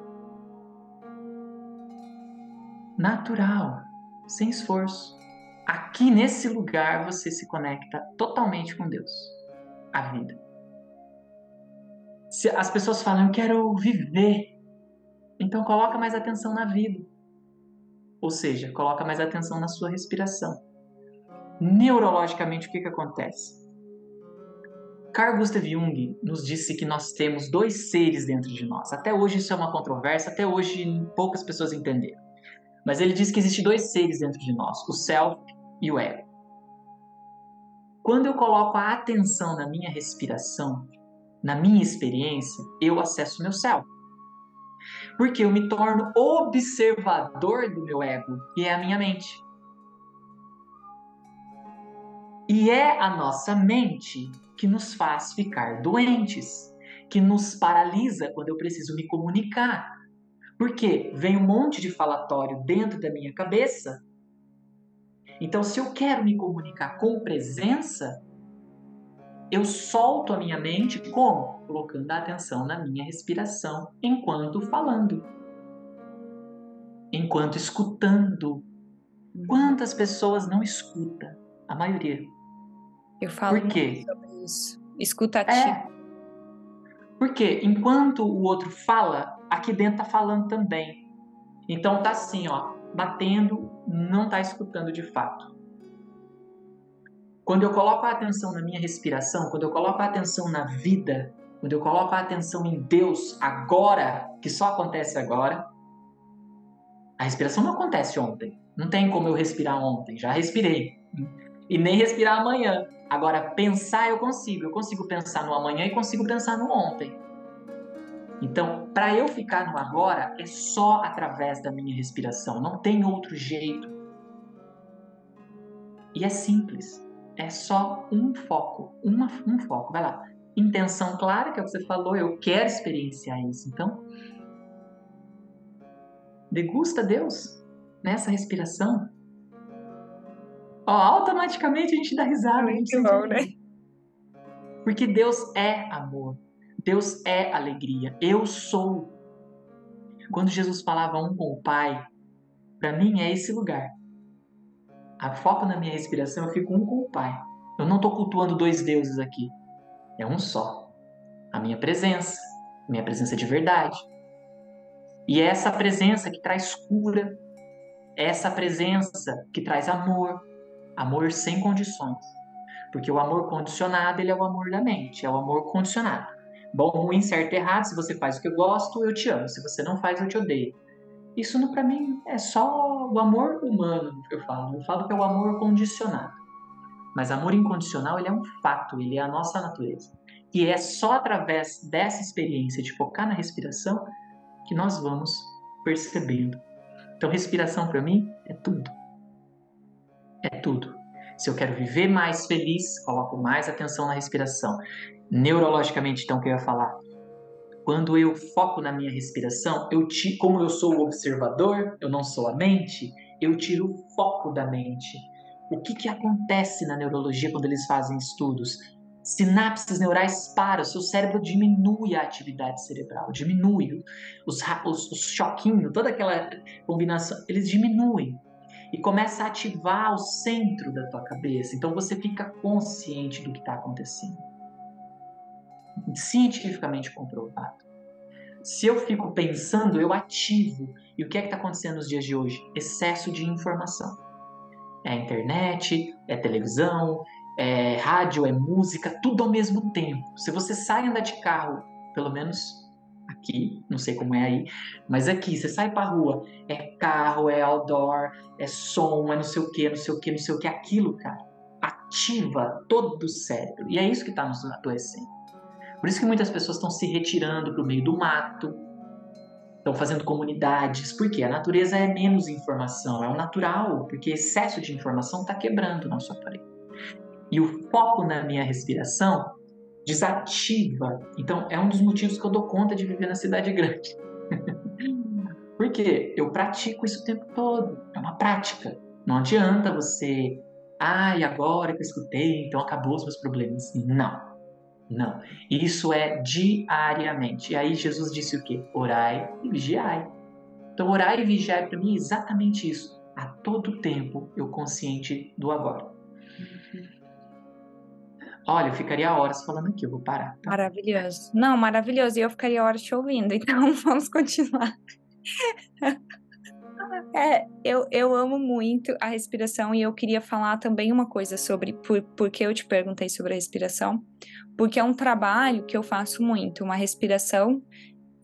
Natural, sem esforço. Aqui nesse lugar você se conecta totalmente com Deus, a vida. Se as pessoas falam, eu quero viver, então coloca mais atenção na vida. Ou seja, coloca mais atenção na sua respiração. Neurologicamente, o que, que acontece? Carl Gustav Jung nos disse que nós temos dois seres dentro de nós. Até hoje isso é uma controvérsia, até hoje poucas pessoas entenderam. Mas ele diz que existe dois seres dentro de nós, o self e o ego. Quando eu coloco a atenção na minha respiração, na minha experiência, eu acesso meu self. Porque eu me torno observador do meu ego, que é a minha mente. E é a nossa mente que nos faz ficar doentes, que nos paralisa quando eu preciso me comunicar. Porque vem um monte de falatório dentro da minha cabeça. Então, se eu quero me comunicar com presença, eu solto a minha mente como? Colocando a atenção na minha respiração enquanto falando, enquanto escutando. Quantas pessoas não escutam? A maioria.
Eu falo
Por quê?
sobre isso. Escutativo. É.
Porque enquanto o outro fala, aqui dentro tá falando também. Então tá assim, ó, batendo, não tá escutando de fato. Quando eu coloco a atenção na minha respiração, quando eu coloco a atenção na vida, quando eu coloco a atenção em Deus agora, que só acontece agora, a respiração não acontece ontem. Não tem como eu respirar ontem, já respirei. E nem respirar amanhã. Agora, pensar eu consigo. Eu consigo pensar no amanhã e consigo pensar no ontem. Então, para eu ficar no agora, é só através da minha respiração. Não tem outro jeito. E é simples. É só um foco, uma, um foco. Vai lá. Intenção clara, que é o que você falou, eu quero experienciar isso. Então, degusta Deus nessa respiração. Ó, automaticamente a gente dá risada.
Muito bom, né?
Porque Deus é amor. Deus é alegria. Eu sou. Quando Jesus falava um com o Pai, para mim é esse lugar a foco na minha respiração, eu fico um com o Pai. Eu não estou cultuando dois deuses aqui. É um só. A minha presença, a minha presença de verdade. E é essa presença que traz cura, é essa presença que traz amor, amor sem condições. Porque o amor condicionado, ele é o amor da mente, é o amor condicionado. Bom, ruim, certo, errado. Se você faz o que eu gosto, eu te amo. Se você não faz, eu te odeio. Isso para mim é só o amor humano que eu falo. Eu falo que é o amor condicionado. Mas amor incondicional, ele é um fato, ele é a nossa natureza. E é só através dessa experiência de focar na respiração que nós vamos percebendo. Então, respiração para mim é tudo. É tudo. Se eu quero viver mais feliz, coloco mais atenção na respiração. Neurologicamente, então, o que eu ia falar? Quando eu foco na minha respiração, eu te, como eu sou o observador, eu não sou a mente, eu tiro o foco da mente. O que, que acontece na neurologia quando eles fazem estudos? Sinapses neurais param, seu cérebro diminui a atividade cerebral, diminui os, os, os choquinhos, toda aquela combinação, eles diminuem e começa a ativar o centro da tua cabeça. Então você fica consciente do que está acontecendo cientificamente comprovado. Se eu fico pensando, eu ativo. E o que é que está acontecendo nos dias de hoje? Excesso de informação. É internet, é televisão, é rádio, é música, tudo ao mesmo tempo. Se você sai andar de carro, pelo menos aqui, não sei como é aí, mas aqui, você sai pra rua, é carro, é outdoor, é som, é não sei o que, não sei o que, não sei o que, aquilo, cara, ativa todo o cérebro. E é isso que está nos adoecendo. Por isso que muitas pessoas estão se retirando para o meio do mato, estão fazendo comunidades, porque a natureza é menos informação, é o natural, porque excesso de informação está quebrando o nosso aparelho. E o foco na minha respiração desativa. Então, é um dos motivos que eu dou conta de viver na cidade grande. porque eu pratico isso o tempo todo, é uma prática. Não adianta você, ai, ah, agora que eu escutei, então acabou os meus problemas. Não. Não. Isso é diariamente. E aí Jesus disse o quê? Orai e vigiai. Então, orar e vigiar para mim é exatamente isso. A todo tempo eu consciente do agora. Olha, eu ficaria horas falando aqui, eu vou parar.
Tá? Maravilhoso. Não, maravilhoso. E eu ficaria horas te ouvindo, então vamos continuar. É, eu, eu amo muito a respiração e eu queria falar também uma coisa sobre por, por que eu te perguntei sobre a respiração, porque é um trabalho que eu faço muito, uma respiração.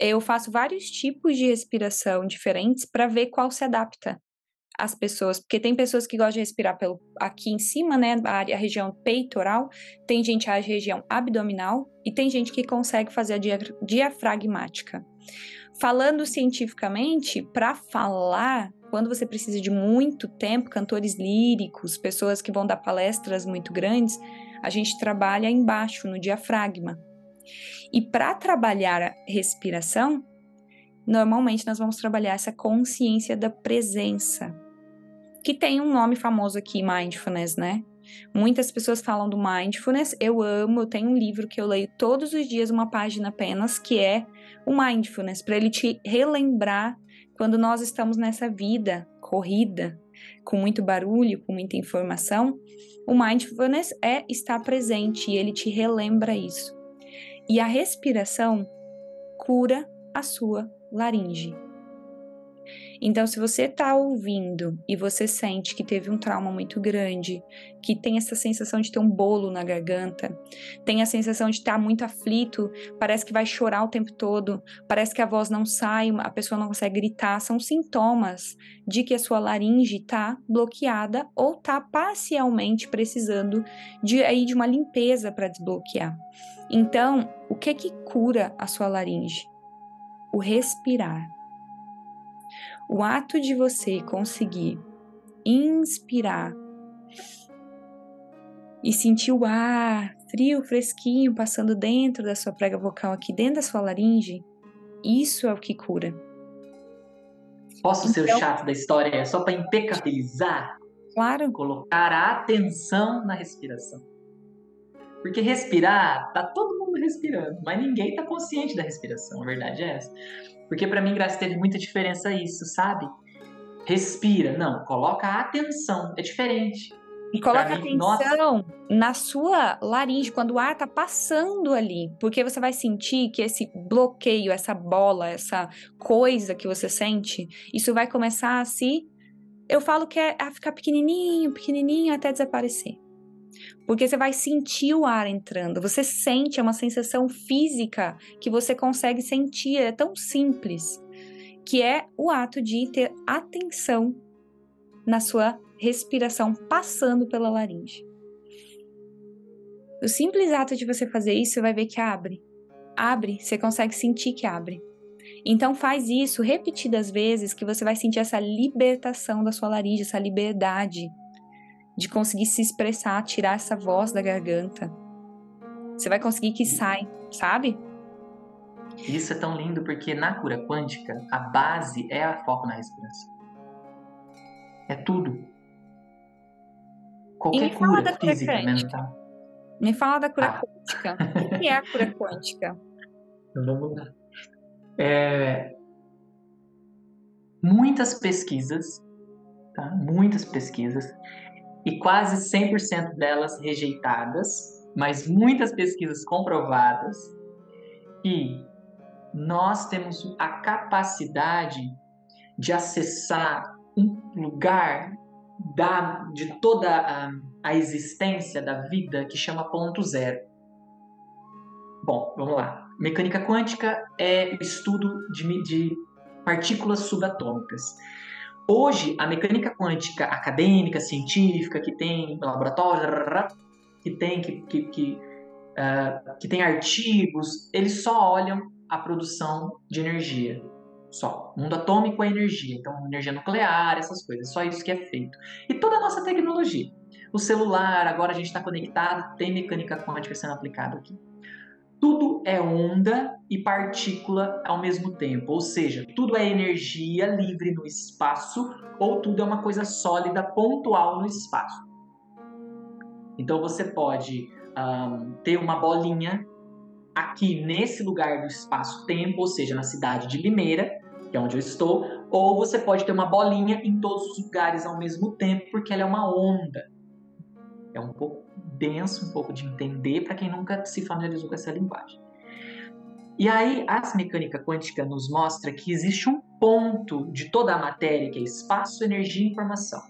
Eu faço vários tipos de respiração diferentes para ver qual se adapta às pessoas, porque tem pessoas que gostam de respirar pelo aqui em cima, né, a, área, a região peitoral, tem gente a região abdominal e tem gente que consegue fazer a diafragmática. Falando cientificamente, para falar, quando você precisa de muito tempo, cantores líricos, pessoas que vão dar palestras muito grandes, a gente trabalha embaixo, no diafragma. E para trabalhar a respiração, normalmente nós vamos trabalhar essa consciência da presença, que tem um nome famoso aqui, mindfulness, né? Muitas pessoas falam do mindfulness, eu amo, eu tenho um livro que eu leio todos os dias, uma página apenas, que é o mindfulness, para ele te relembrar quando nós estamos nessa vida corrida, com muito barulho, com muita informação, o mindfulness é estar presente e ele te relembra isso. E a respiração cura a sua laringe. Então, se você está ouvindo e você sente que teve um trauma muito grande, que tem essa sensação de ter um bolo na garganta, tem a sensação de estar tá muito aflito, parece que vai chorar o tempo todo, parece que a voz não sai, a pessoa não consegue gritar, são sintomas de que a sua laringe está bloqueada ou está parcialmente precisando de aí de uma limpeza para desbloquear. Então, o que que cura a sua laringe? O respirar. O ato de você conseguir inspirar e sentir o ar frio, fresquinho passando dentro da sua prega vocal aqui dentro da sua laringe, isso é o que cura.
Posso então, ser o então chato da história só para impecabilizar?
Claro.
Colocar a atenção na respiração. Porque respirar, tá todo mundo respirando, mas ninguém tá consciente da respiração, a verdade é essa. Porque para mim, Graça, teve muita diferença isso, sabe? Respira. Não, coloca a atenção. É diferente.
E coloca mim, atenção nossa... na sua laringe, quando o ar tá passando ali. Porque você vai sentir que esse bloqueio, essa bola, essa coisa que você sente, isso vai começar a se. Eu falo que é a ficar pequenininho, pequenininho até desaparecer. Porque você vai sentir o ar entrando. Você sente, é uma sensação física que você consegue sentir. É tão simples. Que é o ato de ter atenção na sua respiração passando pela laringe. O simples ato de você fazer isso, você vai ver que abre. Abre, você consegue sentir que abre. Então faz isso repetidas vezes que você vai sentir essa libertação da sua laringe, essa liberdade de conseguir se expressar, tirar essa voz da garganta. Você vai conseguir que sai, sabe?
Isso é tão lindo porque na cura quântica a base é a foco na respiração. É tudo. Qualquer cura física, cura mental.
Me fala da cura ah. quântica. O que é a cura quântica?
Então vamos lá. É... Muitas pesquisas, tá? muitas pesquisas, e quase 100% delas rejeitadas, mas muitas pesquisas comprovadas, que nós temos a capacidade de acessar um lugar da, de toda a, a existência da vida que chama ponto zero. Bom, vamos lá. Mecânica quântica é o estudo de, de partículas subatômicas. Hoje, a mecânica quântica acadêmica, científica, que tem laboratório, que tem, que, que, que, uh, que tem artigos, eles só olham a produção de energia. Só. O mundo atômico é energia, então energia nuclear, essas coisas, só isso que é feito. E toda a nossa tecnologia. O celular, agora a gente está conectado, tem mecânica quântica sendo aplicada aqui. Tudo é onda e partícula ao mesmo tempo, ou seja, tudo é energia livre no espaço ou tudo é uma coisa sólida, pontual no espaço. Então você pode um, ter uma bolinha aqui nesse lugar do espaço-tempo, ou seja, na cidade de Limeira, que é onde eu estou, ou você pode ter uma bolinha em todos os lugares ao mesmo tempo, porque ela é uma onda. É um pouco denso, um pouco de entender para quem nunca se familiarizou com essa linguagem. E aí, a mecânica quântica nos mostra que existe um ponto de toda a matéria, que é espaço, energia e informação.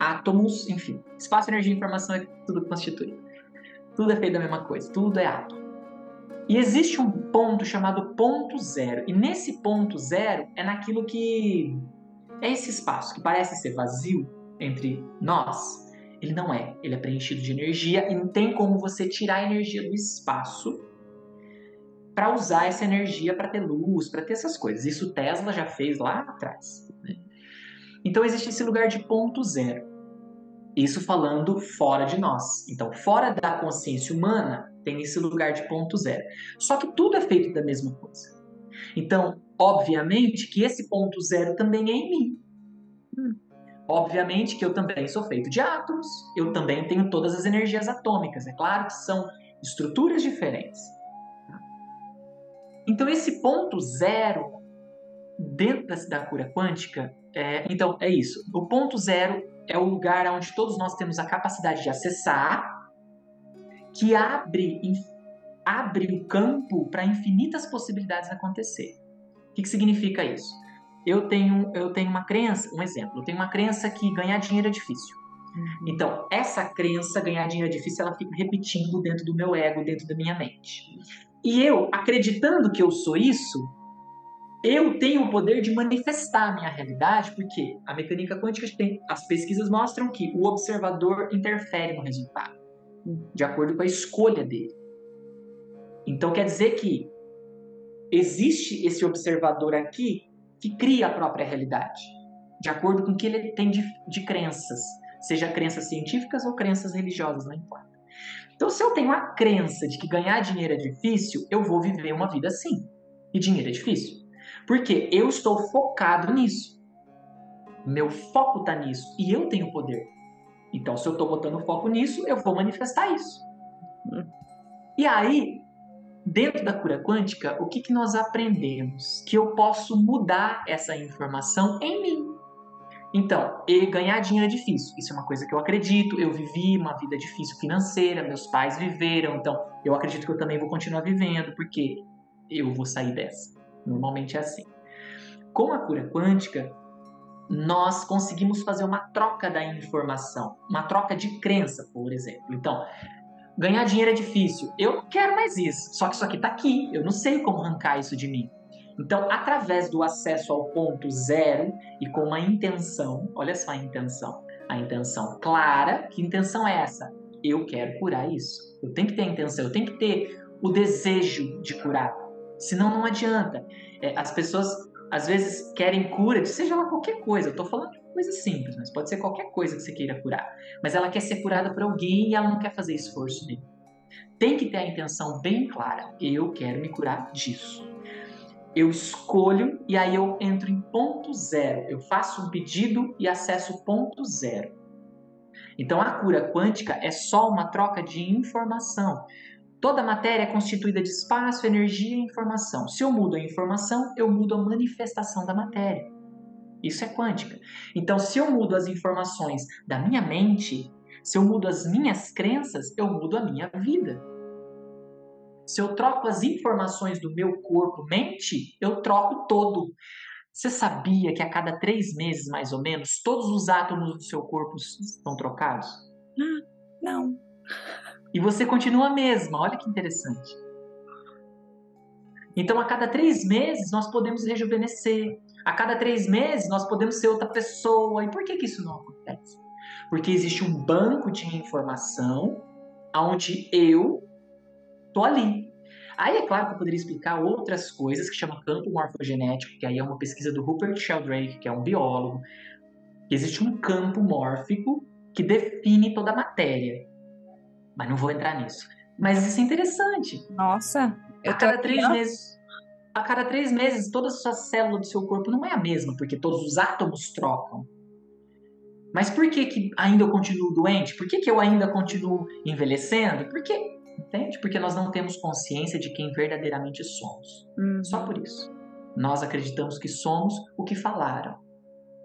Átomos, enfim. Espaço, energia e informação é tudo que constitui. Tudo é feito da mesma coisa, tudo é átomo. E existe um ponto chamado ponto zero. E nesse ponto zero é naquilo que é esse espaço que parece ser vazio entre nós. Ele não é. Ele é preenchido de energia e não tem como você tirar a energia do espaço para usar essa energia para ter luz, para ter essas coisas. Isso Tesla já fez lá atrás. Né? Então existe esse lugar de ponto zero. Isso falando fora de nós. Então, fora da consciência humana, tem esse lugar de ponto zero. Só que tudo é feito da mesma coisa. Então, obviamente que esse ponto zero também é em mim. Hum. Obviamente que eu também sou feito de átomos, eu também tenho todas as energias atômicas. É claro que são estruturas diferentes. Então, esse ponto zero, dentro da cura quântica, é, então é isso. O ponto zero é o lugar onde todos nós temos a capacidade de acessar que abre, abre o campo para infinitas possibilidades acontecer. O que, que significa isso? Eu tenho, eu tenho uma crença, um exemplo, eu tenho uma crença que ganhar dinheiro é difícil. Uhum. Então, essa crença, ganhar dinheiro é difícil, ela fica repetindo dentro do meu ego, dentro da minha mente. E eu, acreditando que eu sou isso, eu tenho o poder de manifestar a minha realidade, porque a mecânica quântica tem, as pesquisas mostram que o observador interfere no resultado de acordo com a escolha dele. Então quer dizer que existe esse observador aqui que cria a própria realidade, de acordo com o que ele tem de, de crenças, seja crenças científicas ou crenças religiosas, não importa. Então, se eu tenho a crença de que ganhar dinheiro é difícil, eu vou viver uma vida assim. E dinheiro é difícil. Porque eu estou focado nisso. Meu foco está nisso. E eu tenho poder. Então, se eu estou botando foco nisso, eu vou manifestar isso. E aí, dentro da cura quântica, o que, que nós aprendemos? Que eu posso mudar essa informação em mim. Então, ganhar dinheiro é difícil. Isso é uma coisa que eu acredito. Eu vivi uma vida difícil financeira, meus pais viveram. Então, eu acredito que eu também vou continuar vivendo, porque eu vou sair dessa. Normalmente é assim. Com a cura quântica, nós conseguimos fazer uma troca da informação, uma troca de crença, por exemplo. Então, ganhar dinheiro é difícil. Eu não quero mais isso. Só que isso aqui está aqui. Eu não sei como arrancar isso de mim. Então, através do acesso ao ponto zero e com uma intenção, olha só a intenção, a intenção clara, que intenção é essa? Eu quero curar isso. Eu tenho que ter a intenção, eu tenho que ter o desejo de curar. Senão não adianta. É, as pessoas às vezes querem cura de seja lá qualquer coisa. Eu tô falando de coisa simples, mas pode ser qualquer coisa que você queira curar. Mas ela quer ser curada por alguém e ela não quer fazer esforço nenhum. Tem que ter a intenção bem clara. Eu quero me curar disso. Eu escolho e aí eu entro em ponto zero. Eu faço um pedido e acesso ponto zero. Então a cura quântica é só uma troca de informação. Toda matéria é constituída de espaço, energia e informação. Se eu mudo a informação, eu mudo a manifestação da matéria. Isso é quântica. Então, se eu mudo as informações da minha mente, se eu mudo as minhas crenças, eu mudo a minha vida. Se eu troco as informações do meu corpo-mente, eu troco todo. Você sabia que a cada três meses, mais ou menos, todos os átomos do seu corpo estão trocados?
Não.
E você continua a mesma. Olha que interessante. Então, a cada três meses, nós podemos rejuvenescer. A cada três meses, nós podemos ser outra pessoa. E por que, que isso não acontece? Porque existe um banco de informação onde eu tô ali. Aí é claro que eu poderia explicar outras coisas que chama campo morfogenético, que aí é uma pesquisa do Rupert Sheldrake, que é um biólogo. Existe um campo mórfico que define toda a matéria. Mas não vou entrar nisso. Mas isso é interessante.
Nossa,
eu a cada três meses. A cada três meses, toda a sua célula do seu corpo não é a mesma, porque todos os átomos trocam. Mas por que, que ainda eu continuo doente? Por que, que eu ainda continuo envelhecendo? Porque, entende? Porque nós não temos consciência de quem verdadeiramente somos. Uhum. Só por isso. Nós acreditamos que somos o que falaram.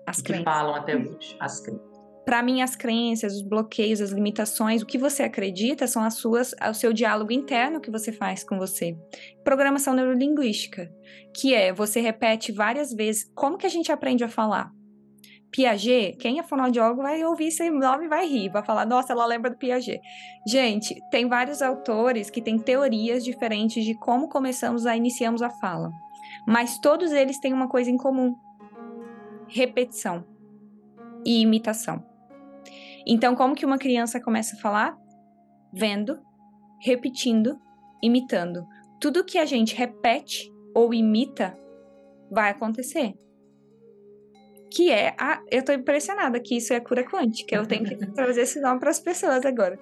As o que falam até hoje. As crenças
para mim as crenças, os bloqueios, as limitações, o que você acredita são as suas, o seu diálogo interno que você faz com você. Programação neurolinguística, que é você repete várias vezes como que a gente aprende a falar. Piaget, quem é fonoaudiólogo vai ouvir esse nome e vai rir, vai falar, nossa, ela lembra do Piaget. Gente, tem vários autores que têm teorias diferentes de como começamos a iniciamos a fala. Mas todos eles têm uma coisa em comum: repetição e imitação. Então, como que uma criança começa a falar? Vendo, repetindo, imitando. Tudo que a gente repete ou imita vai acontecer. Que é a. Eu tô impressionada que isso é cura quântica. Eu tenho que trazer esse nome para as pessoas agora.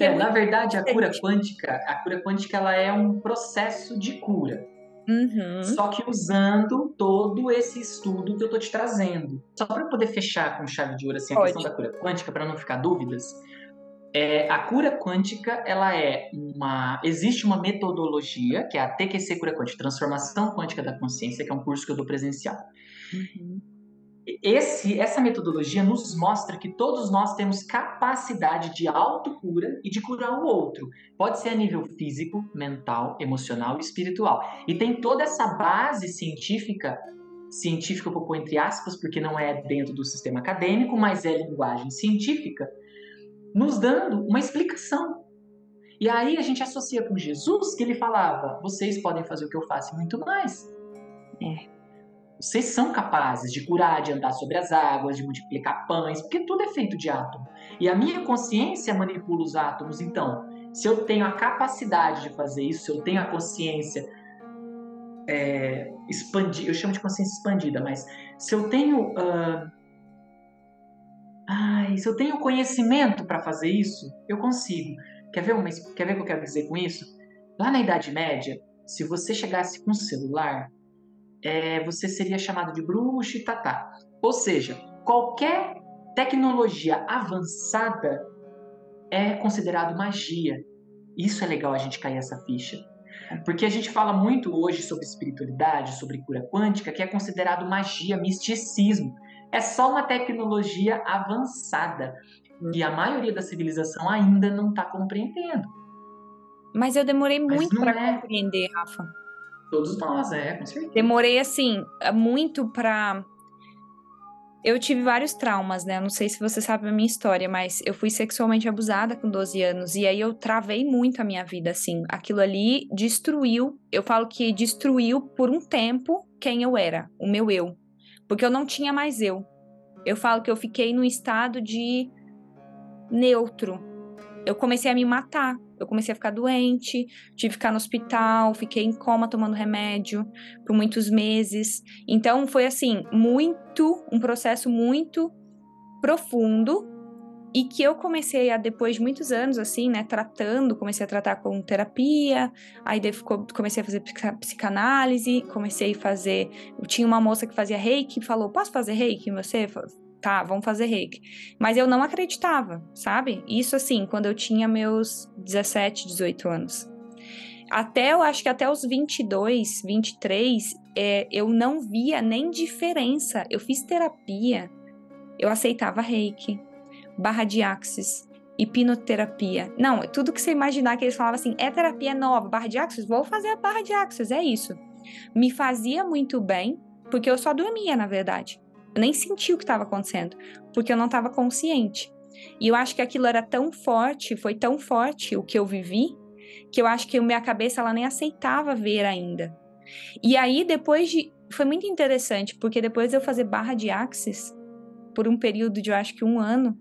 É, na verdade, a cura quântica, a cura quântica ela é um processo de cura.
Uhum.
Só que usando todo esse estudo que eu tô te trazendo. Só para poder fechar com chave de ouro assim, a questão da cura quântica, para não ficar dúvidas. É, a cura quântica, ela é uma. Existe uma metodologia, que é a TQC Cura Quântica, Transformação Quântica da Consciência, que é um curso que eu dou presencial. Uhum esse, essa metodologia nos mostra que todos nós temos capacidade de autocura e de curar o outro. Pode ser a nível físico, mental, emocional e espiritual. E tem toda essa base científica, científica eu vou pôr entre aspas, porque não é dentro do sistema acadêmico, mas é linguagem científica, nos dando uma explicação. E aí a gente associa com Jesus, que ele falava: vocês podem fazer o que eu faço e muito mais. É. Vocês são capazes de curar, de andar sobre as águas, de multiplicar pães, porque tudo é feito de átomo. E a minha consciência manipula os átomos. Então, se eu tenho a capacidade de fazer isso, se eu tenho a consciência é, expandida, eu chamo de consciência expandida, mas se eu tenho. Uh, ai, se eu tenho conhecimento para fazer isso, eu consigo. Quer ver, uma, quer ver o que eu quero dizer com isso? Lá na Idade Média, se você chegasse com um celular é, você seria chamado de bruxo e tatá. Ou seja, qualquer tecnologia avançada é considerado magia. Isso é legal a gente cair essa ficha. Porque a gente fala muito hoje sobre espiritualidade, sobre cura quântica, que é considerado magia, misticismo. É só uma tecnologia avançada. E a maioria da civilização ainda não está compreendendo.
Mas eu demorei muito para é... compreender, Rafa.
Todos nós, é, com certeza.
Demorei, assim, muito pra. eu tive vários traumas, né? Eu não sei se você sabe a minha história, mas eu fui sexualmente abusada com 12 anos e aí eu travei muito a minha vida, assim. Aquilo ali destruiu, eu falo que destruiu por um tempo quem eu era, o meu eu. Porque eu não tinha mais eu. Eu falo que eu fiquei num estado de neutro. Eu comecei a me matar. Eu comecei a ficar doente, tive que ficar no hospital, fiquei em coma tomando remédio por muitos meses. Então foi assim, muito, um processo muito profundo e que eu comecei a depois de muitos anos assim, né, tratando, comecei a tratar com terapia, aí comecei a fazer psicanálise, comecei a fazer, tinha uma moça que fazia reiki, falou: "Posso fazer reiki você?" Tá, vamos fazer reiki. Mas eu não acreditava, sabe? Isso assim, quando eu tinha meus 17, 18 anos. Até, eu acho que até os 22, 23, é, eu não via nem diferença. Eu fiz terapia, eu aceitava reiki, barra de axis, hipnoterapia. Não, tudo que você imaginar que eles falavam assim, é terapia nova, barra de axis, vou fazer a barra de axis, é isso. Me fazia muito bem, porque eu só dormia, na verdade. Eu nem senti o que estava acontecendo, porque eu não estava consciente. E eu acho que aquilo era tão forte, foi tão forte o que eu vivi, que eu acho que a minha cabeça ela nem aceitava ver ainda. E aí depois de foi muito interessante, porque depois de eu fazer barra de axis por um período de eu acho que um ano,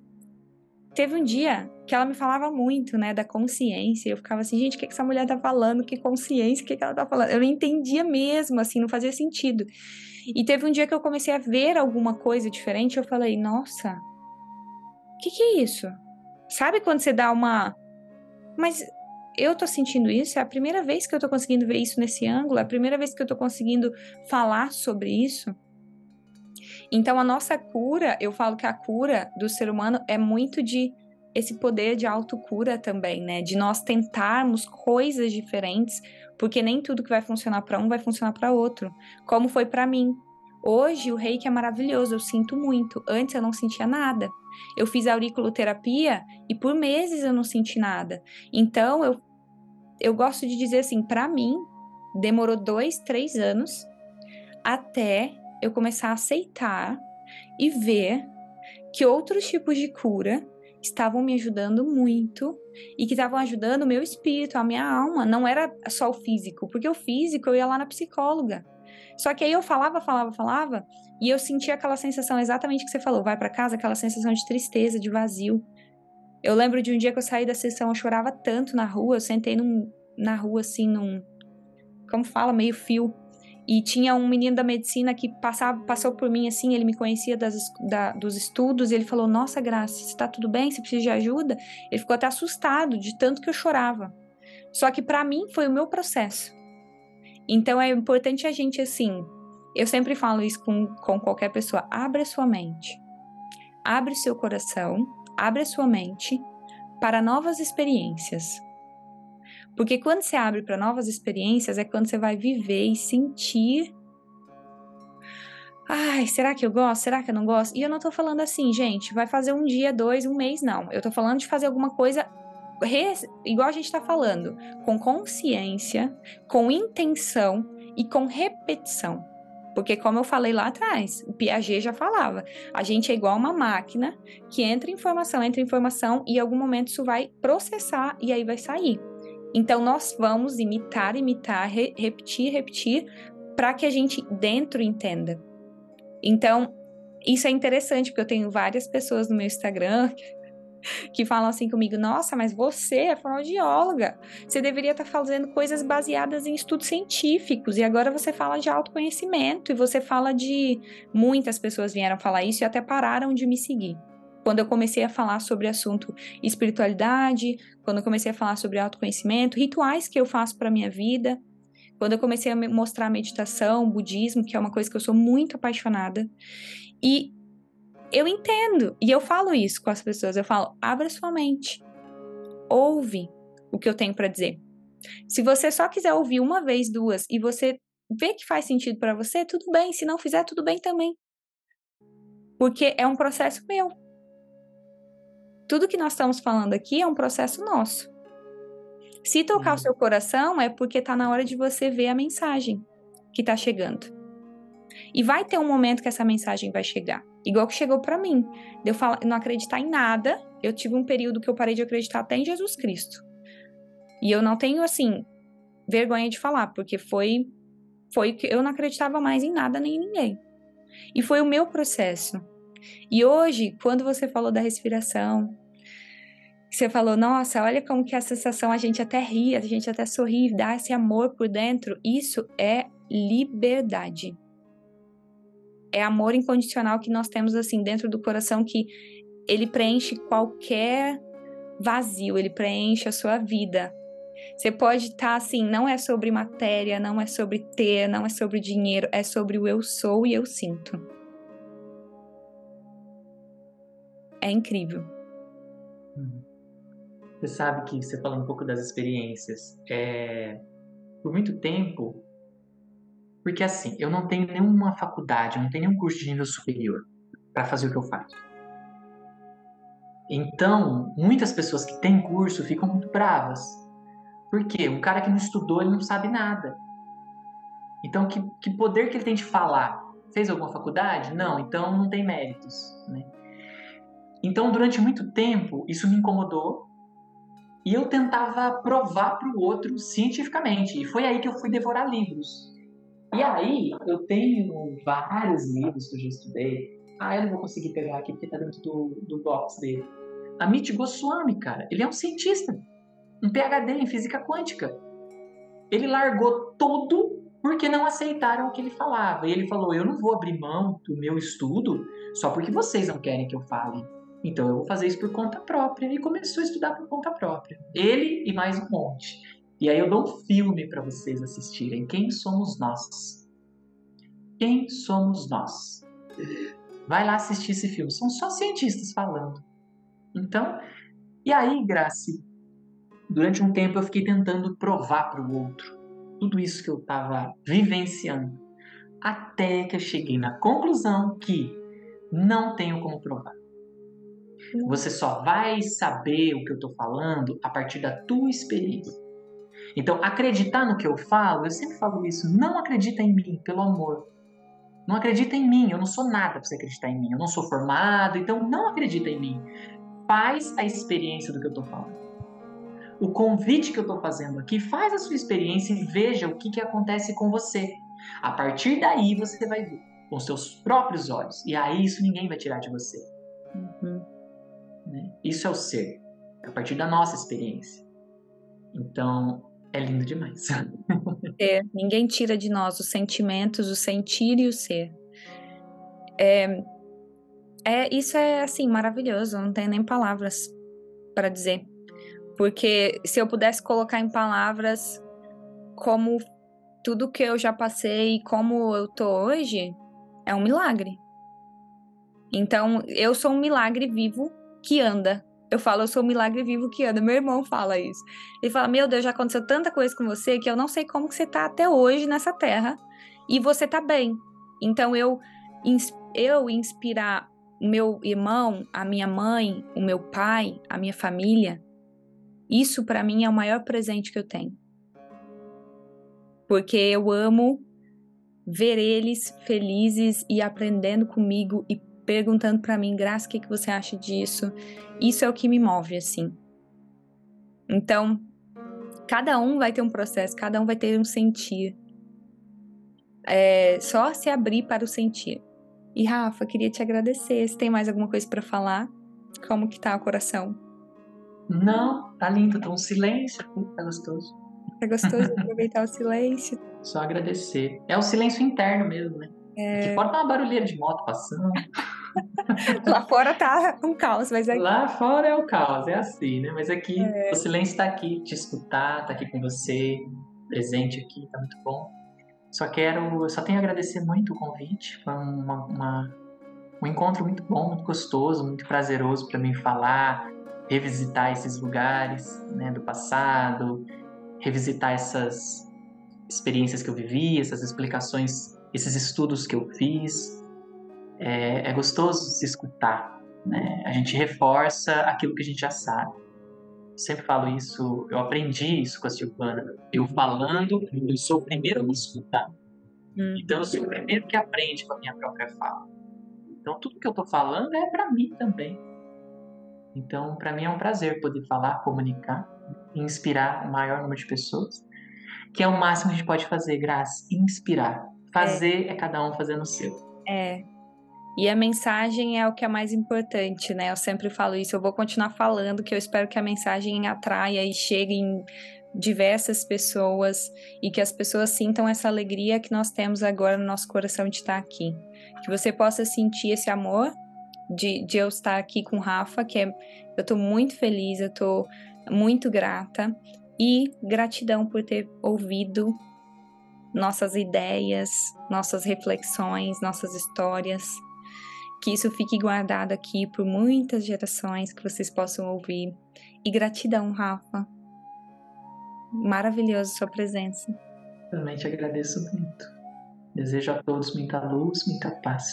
teve um dia que ela me falava muito, né, da consciência. Eu ficava assim, gente, o que, que essa mulher tá falando? Que consciência? O que, que ela tá falando? Eu não entendia mesmo, assim, não fazia sentido. E teve um dia que eu comecei a ver alguma coisa diferente, eu falei, nossa, o que, que é isso? Sabe quando você dá uma. Mas eu tô sentindo isso, é a primeira vez que eu tô conseguindo ver isso nesse ângulo, é a primeira vez que eu tô conseguindo falar sobre isso. Então, a nossa cura, eu falo que a cura do ser humano é muito de esse poder de autocura também, né? De nós tentarmos coisas diferentes, porque nem tudo que vai funcionar para um vai funcionar para outro, como foi para mim. Hoje o reiki é maravilhoso, eu sinto muito. Antes eu não sentia nada. Eu fiz auriculoterapia e por meses eu não senti nada. Então eu, eu gosto de dizer assim, para mim demorou dois, três anos até eu começar a aceitar e ver que outros tipos de cura estavam me ajudando muito e que estavam ajudando o meu espírito, a minha alma. Não era só o físico, porque o físico eu ia lá na psicóloga. Só que aí eu falava, falava, falava e eu sentia aquela sensação exatamente que você falou, vai para casa, aquela sensação de tristeza, de vazio. Eu lembro de um dia que eu saí da sessão, eu chorava tanto na rua, eu sentei num, na rua assim, num. Como fala? Meio fio. E tinha um menino da medicina que passava, passou por mim assim, ele me conhecia das, da, dos estudos, e ele falou: Nossa, Graça, você tá tudo bem? Você precisa de ajuda? Ele ficou até assustado de tanto que eu chorava. Só que para mim foi o meu processo. Então é importante a gente, assim, eu sempre falo isso com, com qualquer pessoa: abre a sua mente, abre seu coração, abre sua mente para novas experiências. Porque quando você abre para novas experiências, é quando você vai viver e sentir. Ai, será que eu gosto? Será que eu não gosto? E eu não tô falando assim, gente, vai fazer um dia, dois, um mês, não. Eu tô falando de fazer alguma coisa igual a gente tá falando, com consciência, com intenção e com repetição. Porque, como eu falei lá atrás, o Piaget já falava, a gente é igual uma máquina que entra informação, entra informação e em algum momento isso vai processar e aí vai sair. Então, nós vamos imitar, imitar, re repetir, repetir, para que a gente dentro entenda. Então, isso é interessante, porque eu tenho várias pessoas no meu Instagram que falam assim comigo: Nossa, mas você é fonoaudióloga, você deveria estar tá fazendo coisas baseadas em estudos científicos, e agora você fala de autoconhecimento, e você fala de. Muitas pessoas vieram falar isso e até pararam de me seguir quando eu comecei a falar sobre assunto espiritualidade, quando eu comecei a falar sobre autoconhecimento, rituais que eu faço para minha vida, quando eu comecei a mostrar meditação, budismo, que é uma coisa que eu sou muito apaixonada. E eu entendo, e eu falo isso com as pessoas, eu falo: abra sua mente. Ouve o que eu tenho para dizer. Se você só quiser ouvir uma vez, duas, e você vê que faz sentido para você, tudo bem. Se não fizer, tudo bem também. Porque é um processo meu. Tudo que nós estamos falando aqui é um processo nosso. Se tocar uhum. o seu coração, é porque está na hora de você ver a mensagem que está chegando. E vai ter um momento que essa mensagem vai chegar. Igual que chegou para mim. De eu falar, não acreditar em nada. Eu tive um período que eu parei de acreditar até em Jesus Cristo. E eu não tenho, assim, vergonha de falar, porque foi foi que eu não acreditava mais em nada nem em ninguém. E foi o meu processo. E hoje, quando você falou da respiração, você falou, nossa, olha como que a sensação, a gente até ri, a gente até sorri, dá esse amor por dentro, isso é liberdade. É amor incondicional que nós temos assim dentro do coração que ele preenche qualquer vazio, ele preenche a sua vida. Você pode estar tá, assim, não é sobre matéria, não é sobre ter, não é sobre dinheiro, é sobre o eu sou e eu sinto. É incrível.
Uhum. Você sabe que você fala um pouco das experiências. É... Por muito tempo, porque assim, eu não tenho nenhuma faculdade, eu não tenho nenhum curso de nível superior para fazer o que eu faço. Então, muitas pessoas que têm curso ficam muito bravas por quê? Um cara que não estudou, ele não sabe nada. Então, que, que poder que ele tem de falar? Fez alguma faculdade? Não, então não tem méritos. Né? Então, durante muito tempo, isso me incomodou e eu tentava provar para o outro cientificamente. E foi aí que eu fui devorar livros. E aí, eu tenho vários livros que eu já estudei. Ah, eu não vou conseguir pegar aqui porque está dentro do, do box dele. Amit Goswami, cara, ele é um cientista um PhD em física quântica. Ele largou tudo porque não aceitaram o que ele falava. E ele falou: Eu não vou abrir mão do meu estudo só porque vocês não querem que eu fale. Então eu vou fazer isso por conta própria. E começou a estudar por conta própria. Ele e mais um monte. E aí eu dou um filme para vocês assistirem. Quem somos nós? Quem somos nós? Vai lá assistir esse filme. São só cientistas falando. Então, e aí, Grace, durante um tempo eu fiquei tentando provar para o outro tudo isso que eu estava vivenciando, até que eu cheguei na conclusão que não tenho como provar. Você só vai saber o que eu estou falando a partir da tua experiência. Então, acreditar no que eu falo, eu sempre falo isso, não acredita em mim, pelo amor. Não acredita em mim, eu não sou nada para você acreditar em mim. Eu não sou formado, então não acredita em mim. Faz a experiência do que eu estou falando o convite que eu estou fazendo aqui, faz a sua experiência e veja o que, que acontece com você. A partir daí você vai ver com seus próprios olhos. E aí isso ninguém vai tirar de você. Uhum. Né? Isso é o ser. A partir da nossa experiência. Então, é lindo demais.
É, ninguém tira de nós os sentimentos, o sentir e o ser. É, é, isso é assim maravilhoso, não tem nem palavras para dizer. Porque se eu pudesse colocar em palavras como tudo que eu já passei e como eu tô hoje, é um milagre. Então, eu sou um milagre vivo que anda. Eu falo, eu sou um milagre vivo que anda. Meu irmão fala isso. Ele fala: Meu Deus, já aconteceu tanta coisa com você que eu não sei como que você tá até hoje nessa terra e você tá bem. Então, eu, eu inspirar meu irmão, a minha mãe, o meu pai, a minha família, isso para mim é o maior presente que eu tenho. Porque eu amo ver eles felizes e aprendendo comigo e perguntando para mim, Graça, o que, que você acha disso? Isso é o que me move, assim. Então, cada um vai ter um processo, cada um vai ter um sentir. É só se abrir para o sentir. E Rafa, queria te agradecer. Se tem mais alguma coisa para falar, como que tá o coração?
Não, tá lindo, tá um silêncio aqui, tá gostoso.
É gostoso aproveitar o silêncio.
Só agradecer. É o silêncio interno mesmo, né? É... Aqui fora tá uma barulheira de moto passando.
Lá fora tá um caos, mas aqui...
Lá fora é o caos, é assim, né? Mas aqui, é... o silêncio tá aqui, te escutar, tá aqui com você, presente aqui, tá muito bom. Só quero, só tenho a agradecer muito o convite, foi uma, uma, um encontro muito bom, muito gostoso, muito prazeroso para mim falar, revisitar esses lugares né, do passado, revisitar essas experiências que eu vivi, essas explicações, esses estudos que eu fiz. É, é gostoso se escutar, né? A gente reforça aquilo que a gente já sabe. Eu sempre falo isso, eu aprendi isso com a Silvana. Eu falando, eu sou o primeiro a me escutar. Hum. Então eu sou o primeiro que aprende com a minha própria fala. Então, tudo que eu tô falando é para mim também. Então, para mim é um prazer poder falar, comunicar, inspirar o maior número de pessoas, que é o máximo que a gente pode fazer, Graça, inspirar. Fazer é, é cada um fazendo o seu.
É, e a mensagem é o que é mais importante, né? Eu sempre falo isso, eu vou continuar falando que eu espero que a mensagem atraia e chegue em diversas pessoas e que as pessoas sintam essa alegria que nós temos agora no nosso coração de estar aqui. Que você possa sentir esse amor de, de eu estar aqui com o Rafa, que é, eu tô muito feliz, eu tô muito grata e gratidão por ter ouvido nossas ideias, nossas reflexões, nossas histórias que isso fique guardado aqui por muitas gerações, que vocês possam ouvir. E gratidão, Rafa. Maravilhosa sua presença.
Também te agradeço muito. Desejo a todos muita luz, muita paz.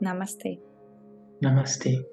Namastê.
Namastê.